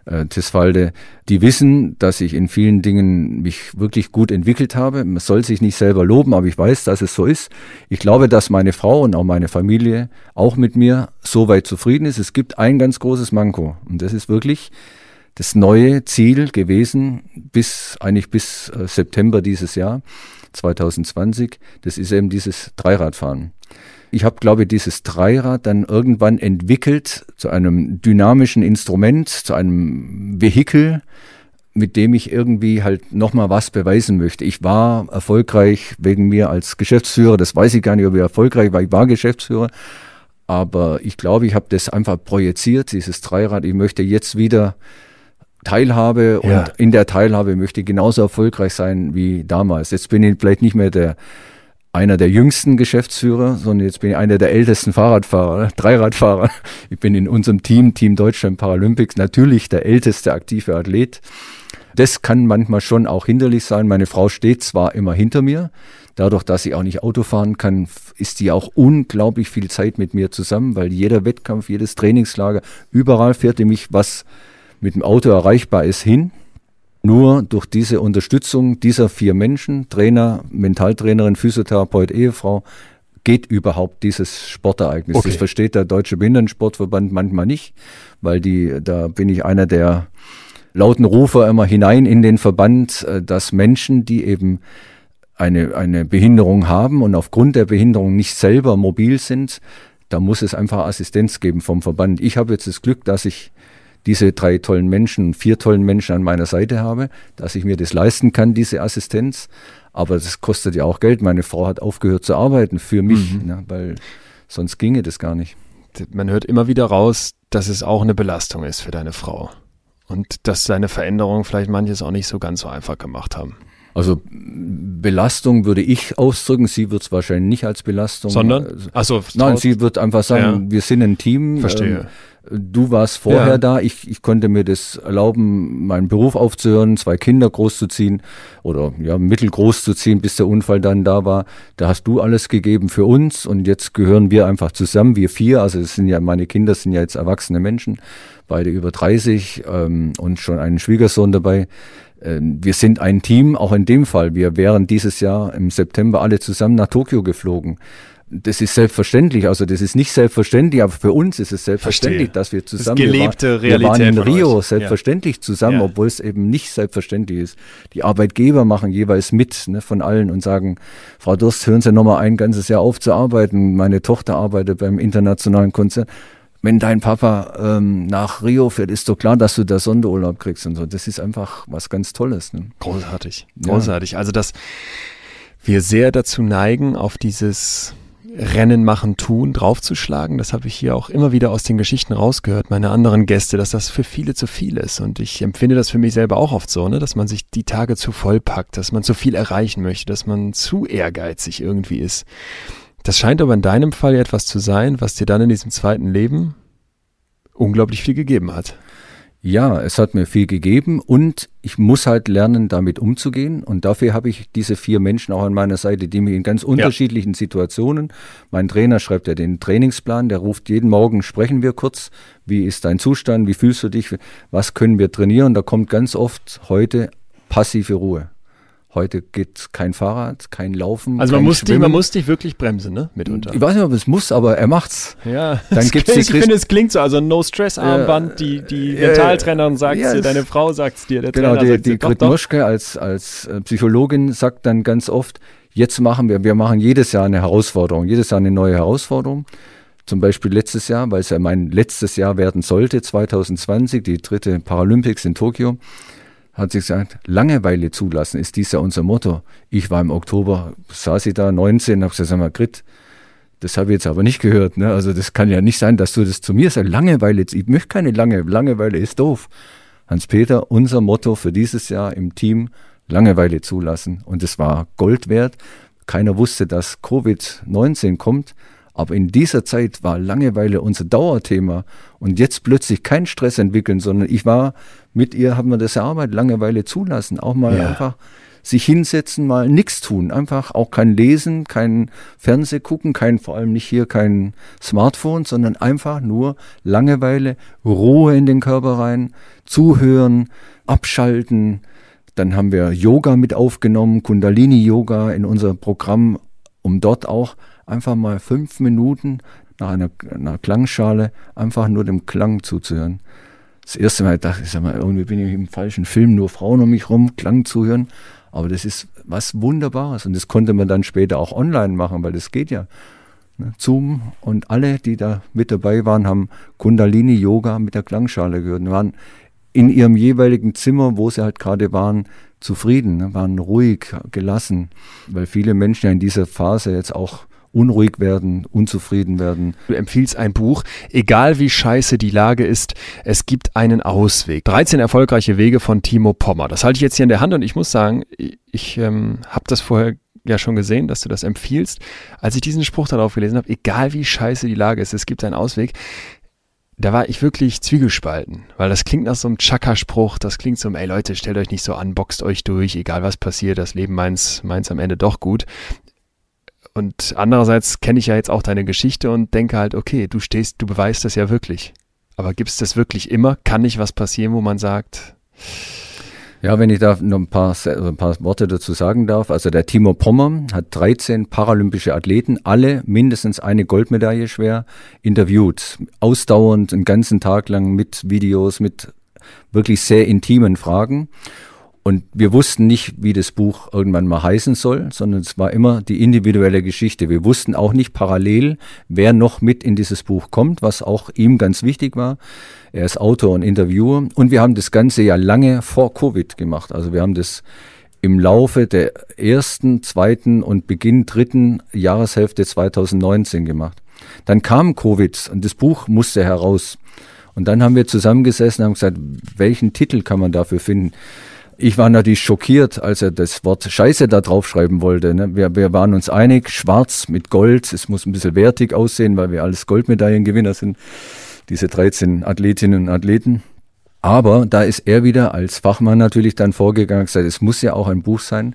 äh, Tisfalde, die wissen, dass ich in vielen Dingen mich wirklich gut entwickelt habe. Man soll sich nicht selber loben, aber ich weiß, dass es so ist. Ich glaube, dass meine Frau und auch meine Familie auch mit mir so weit zufrieden ist. Es gibt ein ganz großes Manko und das ist wirklich das neue Ziel gewesen bis eigentlich bis äh, September dieses Jahr 2020. Das ist eben dieses Dreiradfahren. Ich habe, glaube ich, dieses Dreirad dann irgendwann entwickelt zu einem dynamischen Instrument, zu einem Vehikel, mit dem ich irgendwie halt nochmal was beweisen möchte. Ich war erfolgreich wegen mir als Geschäftsführer, das weiß ich gar nicht, ob ich erfolgreich war, ich war Geschäftsführer, aber ich glaube, ich habe das einfach projiziert, dieses Dreirad. Ich möchte jetzt wieder Teilhabe ja. und in der Teilhabe möchte ich genauso erfolgreich sein wie damals. Jetzt bin ich vielleicht nicht mehr der einer der jüngsten Geschäftsführer, sondern jetzt bin ich einer der ältesten Fahrradfahrer, Dreiradfahrer. Ich bin in unserem Team, Team Deutschland Paralympics, natürlich der älteste aktive Athlet. Das kann manchmal schon auch hinderlich sein. Meine Frau steht zwar immer hinter mir, dadurch, dass sie auch nicht Auto fahren kann, ist die auch unglaublich viel Zeit mit mir zusammen, weil jeder Wettkampf, jedes Trainingslager, überall fährt die mich, was mit dem Auto erreichbar ist, hin. Nur durch diese Unterstützung dieser vier Menschen, Trainer, Mentaltrainerin, Physiotherapeut, Ehefrau, geht überhaupt dieses Sportereignis. Okay. Das versteht der Deutsche Behindertensportverband manchmal nicht, weil die, da bin ich einer der lauten Rufer immer hinein in den Verband, äh, dass Menschen, die eben eine, eine Behinderung haben und aufgrund der Behinderung nicht selber mobil sind, da muss es einfach Assistenz geben vom Verband. Ich habe jetzt das Glück, dass ich diese drei tollen Menschen, vier tollen Menschen an meiner Seite habe, dass ich mir das leisten kann, diese Assistenz. Aber das kostet ja auch Geld. Meine Frau hat aufgehört zu arbeiten für mich, mhm. ne, weil sonst ginge das gar nicht. Man hört immer wieder raus, dass es auch eine Belastung ist für deine Frau. Und dass deine Veränderungen vielleicht manches auch nicht so ganz so einfach gemacht haben. Also Belastung würde ich ausdrücken, sie wird es wahrscheinlich nicht als Belastung. Sondern? Also, Nein, sie wird einfach sagen, ja. wir sind ein Team. Verstehe. Ähm, Du warst vorher ja. da, ich, ich konnte mir das erlauben, meinen Beruf aufzuhören, zwei Kinder großzuziehen oder ja, mittelgroß zu ziehen, bis der Unfall dann da war. Da hast du alles gegeben für uns und jetzt gehören wir einfach zusammen, wir vier. Also es sind ja, meine Kinder sind ja jetzt erwachsene Menschen, beide über 30 ähm, und schon einen Schwiegersohn dabei. Ähm, wir sind ein Team, auch in dem Fall. Wir wären dieses Jahr im September alle zusammen nach Tokio geflogen das ist selbstverständlich, also das ist nicht selbstverständlich, aber für uns ist es selbstverständlich, Verstehe. dass wir zusammen, das gelebte wir, waren, wir waren in Rio selbstverständlich ja. zusammen, ja. obwohl es eben nicht selbstverständlich ist. Die Arbeitgeber machen jeweils mit ne, von allen und sagen, Frau Durst, hören Sie nochmal ein ganzes Jahr auf zu arbeiten. Meine Tochter arbeitet beim internationalen Konzern. Wenn dein Papa ähm, nach Rio fährt, ist doch klar, dass du da Sonderurlaub kriegst und so. Das ist einfach was ganz Tolles. Ne? Großartig, großartig. Ja. Also dass wir sehr dazu neigen, auf dieses Rennen machen, tun, draufzuschlagen. Das habe ich hier auch immer wieder aus den Geschichten rausgehört, meine anderen Gäste, dass das für viele zu viel ist. Und ich empfinde das für mich selber auch oft so, ne, dass man sich die Tage zu voll packt, dass man zu viel erreichen möchte, dass man zu ehrgeizig irgendwie ist. Das scheint aber in deinem Fall etwas zu sein, was dir dann in diesem zweiten Leben unglaublich viel gegeben hat. Ja, es hat mir viel gegeben und ich muss halt lernen, damit umzugehen. Und dafür habe ich diese vier Menschen auch an meiner Seite, die mir in ganz unterschiedlichen ja. Situationen, mein Trainer schreibt ja den Trainingsplan, der ruft jeden Morgen, sprechen wir kurz, wie ist dein Zustand, wie fühlst du dich, was können wir trainieren. Da kommt ganz oft heute passive Ruhe. Heute geht kein Fahrrad, kein Laufen. Also man muss, dich, man muss dich wirklich bremsen, ne? Mitunter. Ich weiß nicht, ob es muss, aber er macht's. Ja. Dann gibt's klingt, ich finde, es klingt so. Also No-Stress-Armband, die, die ja, Mentaltrainerin sagt ja, dir, deine Frau sagt dir, der genau, Trainer die, die Grit Moschke als, als äh, Psychologin sagt dann ganz oft, jetzt machen wir, wir machen jedes Jahr eine Herausforderung, jedes Jahr eine neue Herausforderung. zum Beispiel letztes Jahr, weil es ja mein letztes Jahr werden sollte, 2020, die dritte Paralympics in Tokio, hat sie gesagt, Langeweile zulassen ist dies ja unser Motto. Ich war im Oktober, saß sie da, 19, habe gesagt, sag mal, Grit, das habe ich jetzt aber nicht gehört. Ne? Also das kann ja nicht sein, dass du das zu mir sagst. Langeweile, ich möchte keine Lange, Langeweile ist doof. Hans-Peter, unser Motto für dieses Jahr im Team, Langeweile zulassen. Und es war Gold wert. Keiner wusste, dass Covid-19 kommt. Aber in dieser Zeit war Langeweile unser Dauerthema. Und jetzt plötzlich kein Stress entwickeln, sondern ich war mit ihr, haben wir das erarbeitet, Langeweile zulassen. Auch mal ja. einfach sich hinsetzen, mal nichts tun. Einfach auch kein Lesen, kein Fernseh gucken, kein, vor allem nicht hier kein Smartphone, sondern einfach nur Langeweile, Ruhe in den Körper rein, zuhören, abschalten. Dann haben wir Yoga mit aufgenommen, Kundalini-Yoga in unser Programm, um dort auch einfach mal fünf Minuten nach einer, einer Klangschale einfach nur dem Klang zuzuhören. Das erste Mal dachte ich, sag mal, irgendwie bin ich im falschen Film, nur Frauen um mich rum, Klang zuhören. Aber das ist was Wunderbares und das konnte man dann später auch online machen, weil das geht ja. Ne, Zoom und alle, die da mit dabei waren, haben Kundalini-Yoga mit der Klangschale gehört und waren in ihrem jeweiligen Zimmer, wo sie halt gerade waren, zufrieden, ne, waren ruhig, gelassen, weil viele Menschen ja in dieser Phase jetzt auch unruhig werden, unzufrieden werden. Du empfiehlst ein Buch, egal wie scheiße die Lage ist, es gibt einen Ausweg. 13 erfolgreiche Wege von Timo Pommer. Das halte ich jetzt hier in der Hand und ich muss sagen, ich ähm, habe das vorher ja schon gesehen, dass du das empfiehlst. Als ich diesen Spruch darauf gelesen habe, egal wie scheiße die Lage ist, es gibt einen Ausweg, da war ich wirklich zwiegespalten, weil das klingt nach so einem Chaka-Spruch, das klingt so, ey Leute, stellt euch nicht so an, boxt euch durch, egal was passiert, das Leben meins, meins am Ende doch gut. Und andererseits kenne ich ja jetzt auch deine Geschichte und denke halt, okay, du stehst, du beweist das ja wirklich. Aber gibt es das wirklich immer? Kann nicht was passieren, wo man sagt, ja, wenn ich da noch ein paar, ein paar Worte dazu sagen darf. Also der Timo Pommer hat 13 paralympische Athleten, alle mindestens eine Goldmedaille schwer, interviewt. Ausdauernd, einen ganzen Tag lang mit Videos, mit wirklich sehr intimen Fragen. Und wir wussten nicht, wie das Buch irgendwann mal heißen soll, sondern es war immer die individuelle Geschichte. Wir wussten auch nicht parallel, wer noch mit in dieses Buch kommt, was auch ihm ganz wichtig war. Er ist Autor und Interviewer. Und wir haben das Ganze ja lange vor Covid gemacht. Also wir haben das im Laufe der ersten, zweiten und Beginn dritten Jahreshälfte 2019 gemacht. Dann kam Covid und das Buch musste heraus. Und dann haben wir zusammengesessen und haben gesagt, welchen Titel kann man dafür finden? Ich war natürlich schockiert, als er das Wort Scheiße da draufschreiben wollte. Ne? Wir, wir waren uns einig, schwarz mit Gold, es muss ein bisschen wertig aussehen, weil wir alles Goldmedaillengewinner sind, diese 13 Athletinnen und Athleten. Aber da ist er wieder als Fachmann natürlich dann vorgegangen und gesagt, es muss ja auch ein Buch sein,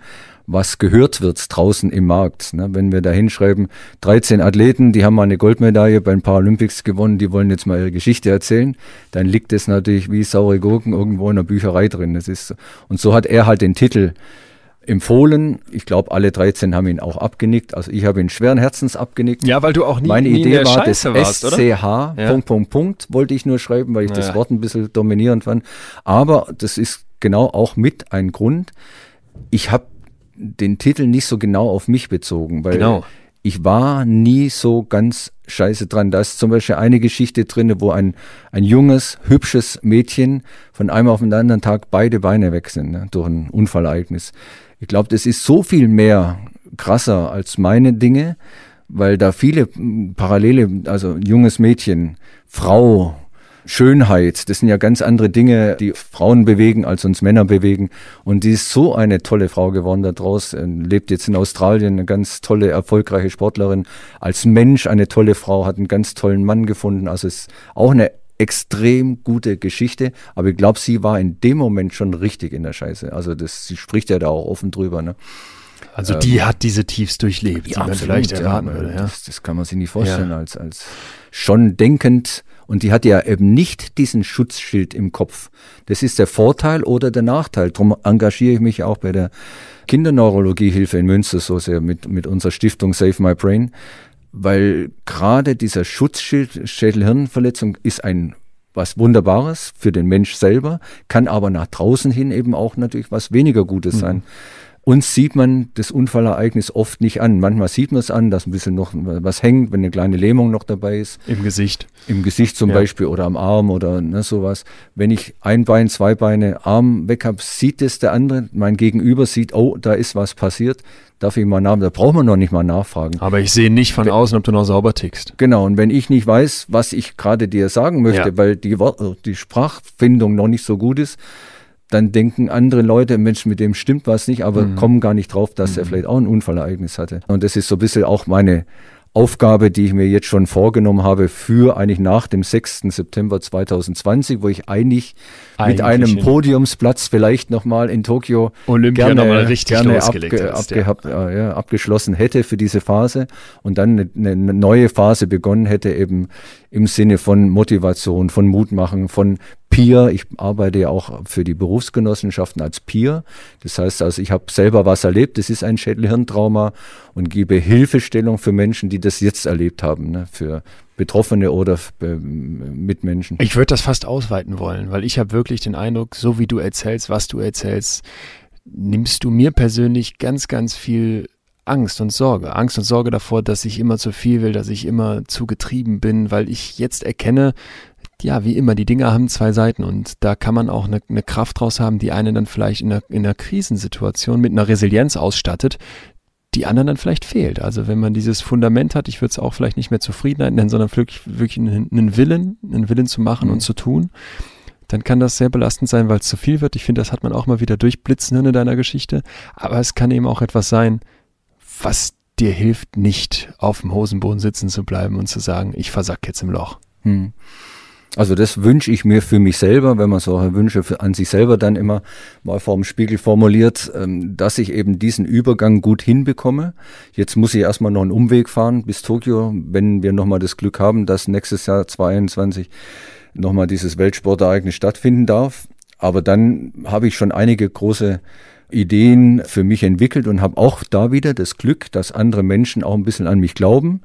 was gehört wird draußen im Markt. Ne? Wenn wir da hinschreiben, 13 Athleten, die haben mal eine Goldmedaille beim Paralympics gewonnen, die wollen jetzt mal ihre Geschichte erzählen, dann liegt es natürlich wie saure Gurken irgendwo in der Bücherei drin. Das ist, und so hat er halt den Titel empfohlen. Ich glaube, alle 13 haben ihn auch abgenickt. Also ich habe ihn schweren Herzens abgenickt. Ja, weil du auch nie Meine nie Idee war, Scheiße das warst, SCH, ja. Punkt, Punkt, Punkt, wollte ich nur schreiben, weil ich ja. das Wort ein bisschen dominierend fand. Aber das ist genau auch mit ein Grund. Ich habe den Titel nicht so genau auf mich bezogen, weil genau. ich war nie so ganz scheiße dran. Da ist zum Beispiel eine Geschichte drin, wo ein, ein junges, hübsches Mädchen von einem auf den anderen Tag beide Beine weg sind ne, durch ein Unfallereignis. Ich glaube, das ist so viel mehr krasser als meine Dinge, weil da viele Parallele, also junges Mädchen, Frau, Schönheit, das sind ja ganz andere Dinge, die Frauen bewegen, als uns Männer bewegen. Und die ist so eine tolle Frau geworden da draußen, lebt jetzt in Australien, eine ganz tolle, erfolgreiche Sportlerin. Als Mensch eine tolle Frau, hat einen ganz tollen Mann gefunden. Also es ist auch eine extrem gute Geschichte, aber ich glaube, sie war in dem Moment schon richtig in der Scheiße. Also das, sie spricht ja da auch offen drüber. Ne? Also die ähm, hat diese Tiefs durchlebt, ja, die man vielleicht erwarten ja, würde. Ja. Das, das, kann man sich nicht vorstellen als, als schon denkend und die hat ja eben nicht diesen Schutzschild im Kopf. Das ist der Vorteil oder der Nachteil. Darum engagiere ich mich auch bei der Kinderneurologiehilfe in Münster so sehr mit, mit unserer Stiftung Save My Brain, weil gerade dieser Schutzschild Schädelhirnverletzung ist ein was Wunderbares für den Mensch selber, kann aber nach draußen hin eben auch natürlich was weniger Gutes mhm. Uns sieht man das Unfallereignis oft nicht an. Manchmal sieht man es an, dass ein bisschen noch was hängt, wenn eine kleine Lähmung noch dabei ist. Im Gesicht. Im Gesicht zum ja. Beispiel oder am Arm oder ne, sowas. Wenn ich ein Bein, zwei Beine, Arm weg habe, sieht es der andere, mein Gegenüber sieht, oh, da ist was passiert. Darf ich mal nach, da braucht man noch nicht mal nachfragen. Aber ich sehe nicht von wenn, außen, ob du noch sauber tickst. Genau, und wenn ich nicht weiß, was ich gerade dir sagen möchte, ja. weil die, die Sprachfindung noch nicht so gut ist, dann denken andere Leute, Mensch, mit dem stimmt was nicht, aber mhm. kommen gar nicht drauf, dass mhm. er vielleicht auch ein Unfallereignis hatte. Und das ist so ein bisschen auch meine Aufgabe, die ich mir jetzt schon vorgenommen habe für eigentlich nach dem 6. September 2020, wo ich eigentlich, eigentlich mit einem Podiumsplatz vielleicht nochmal in Tokio Olympia gerne, noch mal richtig gerne abge, hast, ja. ja, abgeschlossen hätte für diese Phase und dann eine, eine neue Phase begonnen hätte, eben im Sinne von Motivation, von Mutmachen, von Peer. Ich arbeite ja auch für die Berufsgenossenschaften als Peer. Das heißt also, ich habe selber was erlebt. Das ist ein Schädelhirntrauma und gebe Hilfestellung für Menschen, die das jetzt erlebt haben, ne? für Betroffene oder Mitmenschen. Ich würde das fast ausweiten wollen, weil ich habe wirklich den Eindruck, so wie du erzählst, was du erzählst, nimmst du mir persönlich ganz, ganz viel Angst und Sorge. Angst und Sorge davor, dass ich immer zu viel will, dass ich immer zu getrieben bin, weil ich jetzt erkenne, ja, wie immer, die Dinge haben zwei Seiten und da kann man auch eine, eine Kraft draus haben, die einen dann vielleicht in einer, in einer Krisensituation mit einer Resilienz ausstattet, die anderen dann vielleicht fehlt. Also wenn man dieses Fundament hat, ich würde es auch vielleicht nicht mehr Zufriedenheit nennen, sondern wirklich, wirklich einen, einen Willen, einen Willen zu machen mhm. und zu tun, dann kann das sehr belastend sein, weil es zu viel wird. Ich finde, das hat man auch mal wieder durchblitzen in deiner Geschichte. Aber es kann eben auch etwas sein, was dir hilft, nicht auf dem Hosenboden sitzen zu bleiben und zu sagen, ich versack jetzt im Loch. Hm. Also das wünsche ich mir für mich selber, wenn man solche Wünsche für, an sich selber dann immer mal vor dem Spiegel formuliert, ähm, dass ich eben diesen Übergang gut hinbekomme. Jetzt muss ich erstmal noch einen Umweg fahren bis Tokio, wenn wir nochmal das Glück haben, dass nächstes Jahr 2021 nochmal dieses Weltsportereignis stattfinden darf. Aber dann habe ich schon einige große Ideen für mich entwickelt und habe auch da wieder das Glück, dass andere Menschen auch ein bisschen an mich glauben,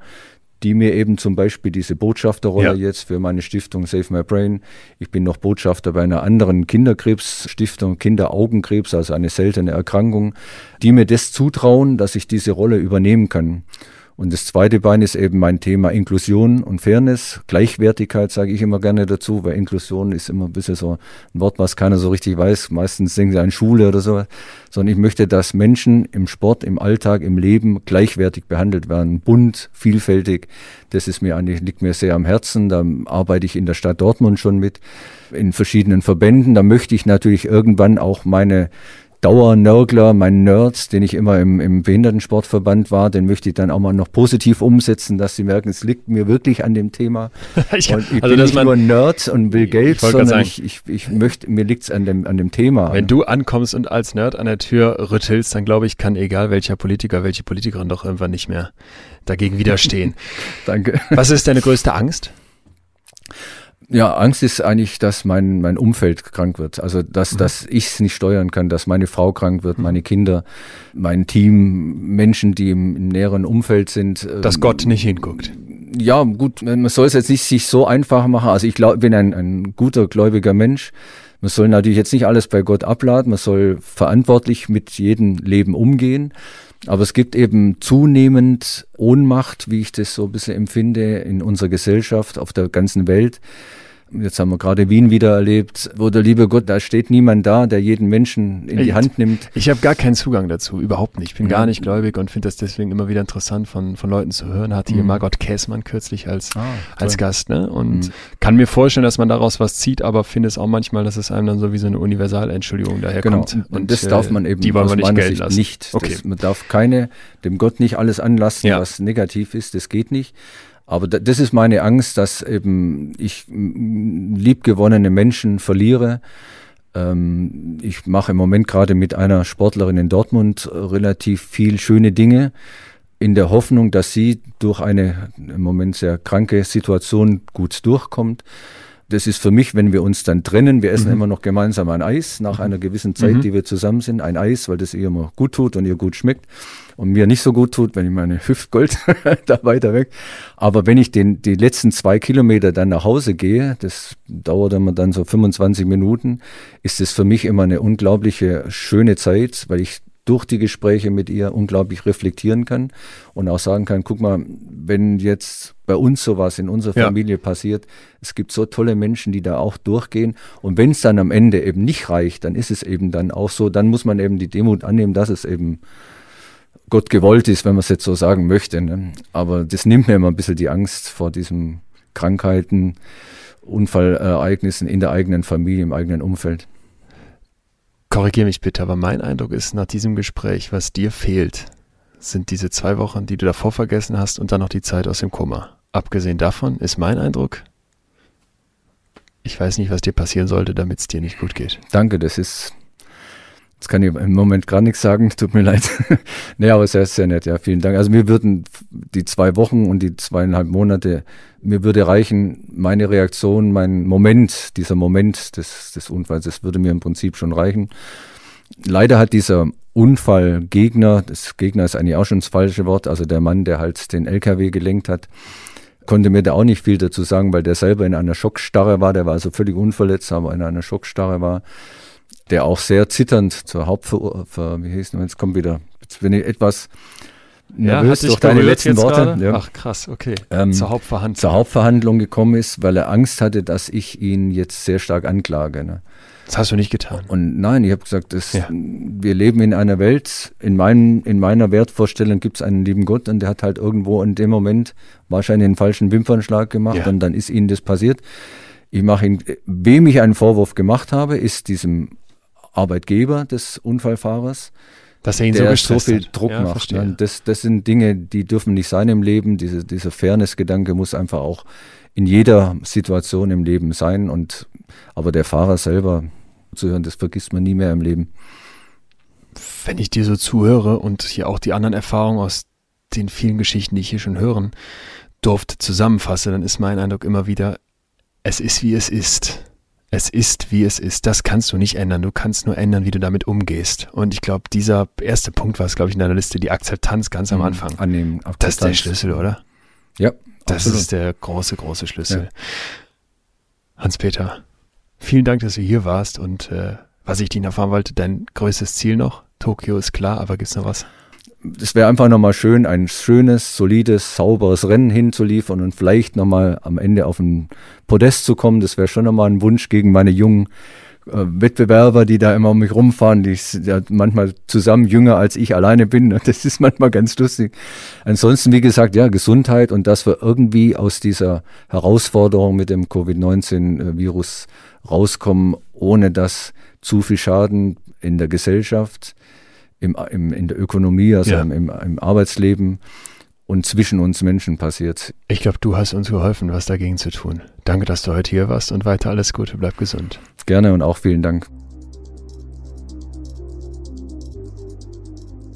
die mir eben zum Beispiel diese Botschafterrolle ja. jetzt für meine Stiftung Save My Brain. Ich bin noch Botschafter bei einer anderen Kinderkrebsstiftung, Kinderaugenkrebs, also eine seltene Erkrankung, die mir das zutrauen, dass ich diese Rolle übernehmen kann. Und das zweite Bein ist eben mein Thema Inklusion und Fairness. Gleichwertigkeit sage ich immer gerne dazu, weil Inklusion ist immer ein bisschen so ein Wort, was keiner so richtig weiß. Meistens denken sie an Schule oder so. Sondern ich möchte, dass Menschen im Sport, im Alltag, im Leben gleichwertig behandelt werden. Bunt, vielfältig. Das ist mir eigentlich, liegt mir sehr am Herzen. Da arbeite ich in der Stadt Dortmund schon mit, in verschiedenen Verbänden. Da möchte ich natürlich irgendwann auch meine Dauernörgler, mein Nerd, den ich immer im, im Behindertensportverband war, den möchte ich dann auch mal noch positiv umsetzen, dass sie merken, es liegt mir wirklich an dem Thema. ich, und ich also bin nicht nur Nerd und will Geld, ich sondern ich, ich, ich möchte, mir liegt es an dem, an dem Thema. Wenn du ankommst und als Nerd an der Tür rüttelst, dann glaube ich, kann egal welcher Politiker, welche Politikerin doch irgendwann nicht mehr dagegen widerstehen. Danke. Was ist deine größte Angst? Ja, Angst ist eigentlich, dass mein, mein Umfeld krank wird. Also, dass, mhm. dass ich es nicht steuern kann, dass meine Frau krank wird, mhm. meine Kinder, mein Team, Menschen, die im, im näheren Umfeld sind. Dass ähm, Gott nicht hinguckt. Ja, gut, man soll es jetzt nicht sich so einfach machen. Also, ich glaub, bin ein, ein guter, gläubiger Mensch. Man soll natürlich jetzt nicht alles bei Gott abladen. Man soll verantwortlich mit jedem Leben umgehen. Aber es gibt eben zunehmend Ohnmacht, wie ich das so ein bisschen empfinde, in unserer Gesellschaft, auf der ganzen Welt. Jetzt haben wir gerade Wien wieder erlebt, wo der liebe Gott, da steht niemand da, der jeden Menschen in die Hand nimmt. Ich habe gar keinen Zugang dazu, überhaupt nicht. Ich bin ja. gar nicht gläubig und finde das deswegen immer wieder interessant von, von Leuten zu hören. Hatte hier mhm. Margot Käßmann kürzlich als, ah, als Gast, ne? Und mhm. kann mir vorstellen, dass man daraus was zieht, aber finde es auch manchmal, dass es einem dann so wie so eine Universalentschuldigung daherkommt. Genau. Und, und das äh, darf man eben die wollen wir nicht gelten lassen. nicht. Okay. Das, man darf keine, dem Gott nicht alles anlassen, ja. was negativ ist, das geht nicht. Aber das ist meine Angst, dass eben ich liebgewonnene Menschen verliere. Ähm, ich mache im Moment gerade mit einer Sportlerin in Dortmund relativ viel schöne Dinge in der Hoffnung, dass sie durch eine im Moment sehr kranke Situation gut durchkommt. Das ist für mich, wenn wir uns dann trennen, wir essen mhm. immer noch gemeinsam ein Eis nach einer gewissen Zeit, mhm. die wir zusammen sind, ein Eis, weil das ihr immer gut tut und ihr gut schmeckt und mir nicht so gut tut, wenn ich meine Hüftgold da weiter weg. Aber wenn ich den, die letzten zwei Kilometer dann nach Hause gehe, das dauert immer dann so 25 Minuten, ist es für mich immer eine unglaubliche schöne Zeit, weil ich durch die Gespräche mit ihr unglaublich reflektieren kann und auch sagen kann, guck mal, wenn jetzt bei uns sowas in unserer Familie ja. passiert, es gibt so tolle Menschen, die da auch durchgehen und wenn es dann am Ende eben nicht reicht, dann ist es eben dann auch so, dann muss man eben die Demut annehmen, dass es eben Gott gewollt ist, wenn man es jetzt so sagen möchte. Ne? Aber das nimmt mir immer ein bisschen die Angst vor diesen Krankheiten, Unfallereignissen in der eigenen Familie, im eigenen Umfeld. Korrigiere mich bitte, aber mein Eindruck ist nach diesem Gespräch, was dir fehlt, sind diese zwei Wochen, die du davor vergessen hast und dann noch die Zeit aus dem Koma. Abgesehen davon ist mein Eindruck, ich weiß nicht, was dir passieren sollte, damit es dir nicht gut geht. Danke, das ist Jetzt kann ich im Moment gar nichts sagen, tut mir leid. nee, aber ist sehr nett, ja, vielen Dank. Also mir würden die zwei Wochen und die zweieinhalb Monate, mir würde reichen, meine Reaktion, mein Moment, dieser Moment des, des Unfalls, das würde mir im Prinzip schon reichen. Leider hat dieser Unfallgegner, das Gegner ist eigentlich auch schon das falsche Wort, also der Mann, der halt den LKW gelenkt hat, konnte mir da auch nicht viel dazu sagen, weil der selber in einer Schockstarre war, der war also völlig unverletzt, aber in einer Schockstarre war der auch sehr zitternd zur Hauptver, wie hieß es, jetzt kommt wieder, jetzt bin ich etwas nervös ja, durch deine letzten Worte. Ja. Ach krass, okay. Ähm, zur Hauptverhandlung. Zur Hauptverhandlung gekommen ist, weil er Angst hatte, dass ich ihn jetzt sehr stark anklage. Ne? Das hast du nicht getan. Und nein, ich habe gesagt, das, ja. wir leben in einer Welt, in, mein, in meiner Wertvorstellung gibt es einen lieben Gott und der hat halt irgendwo in dem Moment wahrscheinlich einen falschen Wimpernschlag gemacht ja. und dann ist ihnen das passiert. Ich mache ihn, wem ich einen Vorwurf gemacht habe, ist diesem Arbeitgeber des Unfallfahrers, dass er ihn der so, so viel Druck ja, macht. Ne? Das, das sind Dinge, die dürfen nicht sein im Leben. Diese, dieser Fairness-Gedanke muss einfach auch in jeder Situation im Leben sein. Und aber der Fahrer selber zu hören, das vergisst man nie mehr im Leben. Wenn ich dir so zuhöre und hier auch die anderen Erfahrungen aus den vielen Geschichten, die ich hier schon hören durfte, zusammenfasse, dann ist mein Eindruck immer wieder, es ist wie es ist es ist, wie es ist. Das kannst du nicht ändern. Du kannst nur ändern, wie du damit umgehst. Und ich glaube, dieser erste Punkt war es, glaube ich, in deiner Liste, die Akzeptanz ganz am mhm. Anfang. Annehmen. Akzeptanz. Das ist der Schlüssel, oder? Ja. Das absolut. ist der große, große Schlüssel. Ja. Hans-Peter, vielen Dank, dass du hier warst. Und äh, was ich dich erfahren wollte, dein größtes Ziel noch? Tokio ist klar, aber gibt es noch was? Es wäre einfach nochmal schön, ein schönes, solides, sauberes Rennen hinzuliefern und vielleicht nochmal am Ende auf ein Podest zu kommen. Das wäre schon nochmal ein Wunsch gegen meine jungen äh, Wettbewerber, die da immer um mich rumfahren, die ja manchmal zusammen jünger als ich alleine bin. Das ist manchmal ganz lustig. Ansonsten, wie gesagt, ja, Gesundheit und dass wir irgendwie aus dieser Herausforderung mit dem Covid-19-Virus rauskommen, ohne dass zu viel Schaden in der Gesellschaft, im, im, in der Ökonomie, also ja. im, im, Arbeitsleben und zwischen uns Menschen passiert. Ich glaube, du hast uns geholfen, was dagegen zu tun. Danke, dass du heute hier warst und weiter alles Gute, bleib gesund. Gerne und auch vielen Dank.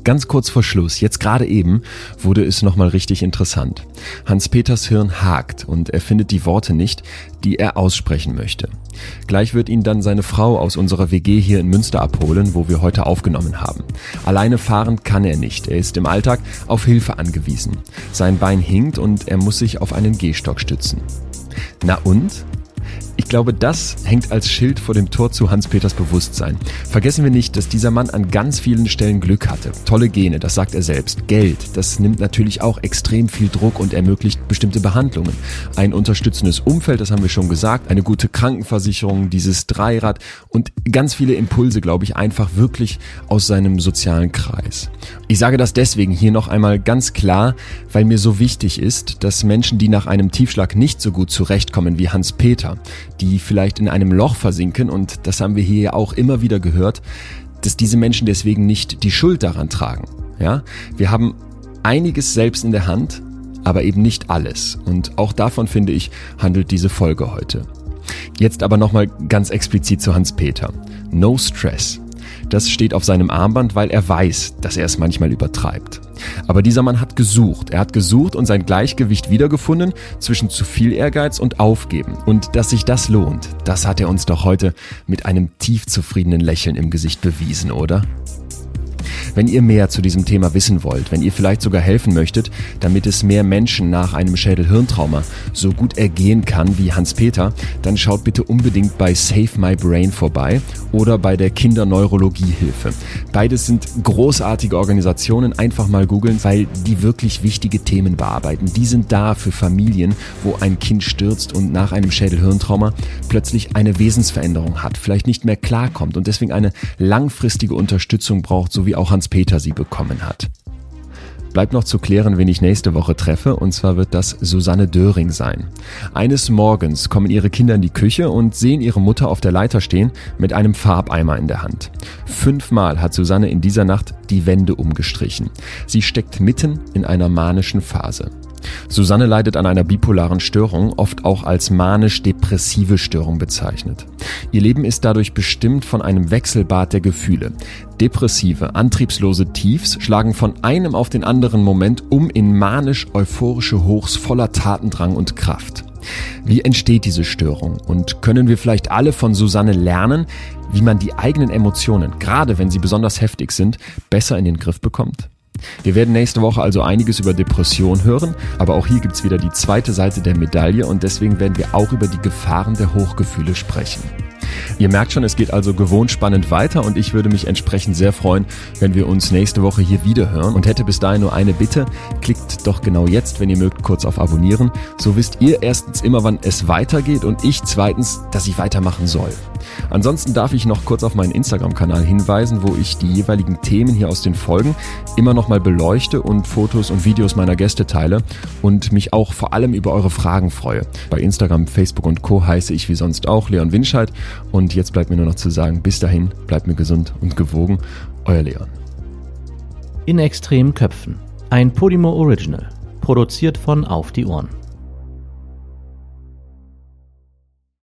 Ganz kurz vor Schluss, jetzt gerade eben, wurde es nochmal richtig interessant. Hans-Peters Hirn hakt und er findet die Worte nicht, die er aussprechen möchte. Gleich wird ihn dann seine Frau aus unserer WG hier in Münster abholen, wo wir heute aufgenommen haben. Alleine fahren kann er nicht. Er ist im Alltag auf Hilfe angewiesen. Sein Bein hinkt und er muss sich auf einen Gehstock stützen. Na und? Ich glaube, das hängt als Schild vor dem Tor zu Hans-Peters Bewusstsein. Vergessen wir nicht, dass dieser Mann an ganz vielen Stellen Glück hatte. Tolle Gene, das sagt er selbst. Geld, das nimmt natürlich auch extrem viel Druck und ermöglicht bestimmte Behandlungen. Ein unterstützendes Umfeld, das haben wir schon gesagt, eine gute Krankenversicherung, dieses Dreirad und ganz viele Impulse, glaube ich, einfach wirklich aus seinem sozialen Kreis. Ich sage das deswegen hier noch einmal ganz klar, weil mir so wichtig ist, dass Menschen, die nach einem Tiefschlag nicht so gut zurechtkommen wie Hans-Peter, die vielleicht in einem Loch versinken und das haben wir hier ja auch immer wieder gehört, dass diese Menschen deswegen nicht die Schuld daran tragen. Ja, wir haben einiges selbst in der Hand, aber eben nicht alles. Und auch davon finde ich handelt diese Folge heute. Jetzt aber nochmal ganz explizit zu Hans-Peter. No Stress. Das steht auf seinem Armband, weil er weiß, dass er es manchmal übertreibt. Aber dieser Mann hat gesucht. Er hat gesucht und sein Gleichgewicht wiedergefunden zwischen zu viel Ehrgeiz und Aufgeben. Und dass sich das lohnt, das hat er uns doch heute mit einem tief zufriedenen Lächeln im Gesicht bewiesen, oder? Wenn ihr mehr zu diesem Thema wissen wollt, wenn ihr vielleicht sogar helfen möchtet, damit es mehr Menschen nach einem Schädel-Hirntrauma so gut ergehen kann wie Hans-Peter, dann schaut bitte unbedingt bei Save My Brain vorbei oder bei der Kinderneurologiehilfe. Beides sind großartige Organisationen, einfach mal googeln, weil die wirklich wichtige Themen bearbeiten. Die sind da für Familien, wo ein Kind stürzt und nach einem Schädel-Hirntrauma plötzlich eine Wesensveränderung hat, vielleicht nicht mehr klarkommt und deswegen eine langfristige Unterstützung braucht, so wie auch Hans-Peter sie bekommen hat. Bleibt noch zu klären, wen ich nächste Woche treffe, und zwar wird das Susanne Döring sein. Eines Morgens kommen ihre Kinder in die Küche und sehen ihre Mutter auf der Leiter stehen mit einem Farbeimer in der Hand. Fünfmal hat Susanne in dieser Nacht die Wände umgestrichen. Sie steckt mitten in einer manischen Phase. Susanne leidet an einer bipolaren Störung, oft auch als manisch-depressive Störung bezeichnet. Ihr Leben ist dadurch bestimmt von einem Wechselbad der Gefühle. Depressive, antriebslose Tiefs schlagen von einem auf den anderen Moment um in manisch-euphorische Hochs voller Tatendrang und Kraft. Wie entsteht diese Störung und können wir vielleicht alle von Susanne lernen, wie man die eigenen Emotionen, gerade wenn sie besonders heftig sind, besser in den Griff bekommt? Wir werden nächste Woche also einiges über Depression hören, aber auch hier gibt's wieder die zweite Seite der Medaille und deswegen werden wir auch über die Gefahren der Hochgefühle sprechen. Ihr merkt schon, es geht also gewohnt spannend weiter und ich würde mich entsprechend sehr freuen, wenn wir uns nächste Woche hier wieder hören und hätte bis dahin nur eine Bitte. Klickt doch genau jetzt, wenn ihr mögt, kurz auf Abonnieren. So wisst ihr erstens immer, wann es weitergeht und ich zweitens, dass ich weitermachen soll. Ansonsten darf ich noch kurz auf meinen Instagram-Kanal hinweisen, wo ich die jeweiligen Themen hier aus den Folgen immer nochmal beleuchte und Fotos und Videos meiner Gäste teile und mich auch vor allem über eure Fragen freue. Bei Instagram, Facebook und Co. heiße ich wie sonst auch Leon Winscheid und jetzt bleibt mir nur noch zu sagen, bis dahin, bleibt mir gesund und gewogen. Euer Leon. In extremen Köpfen. Ein Podimo Original. Produziert von Auf die Ohren.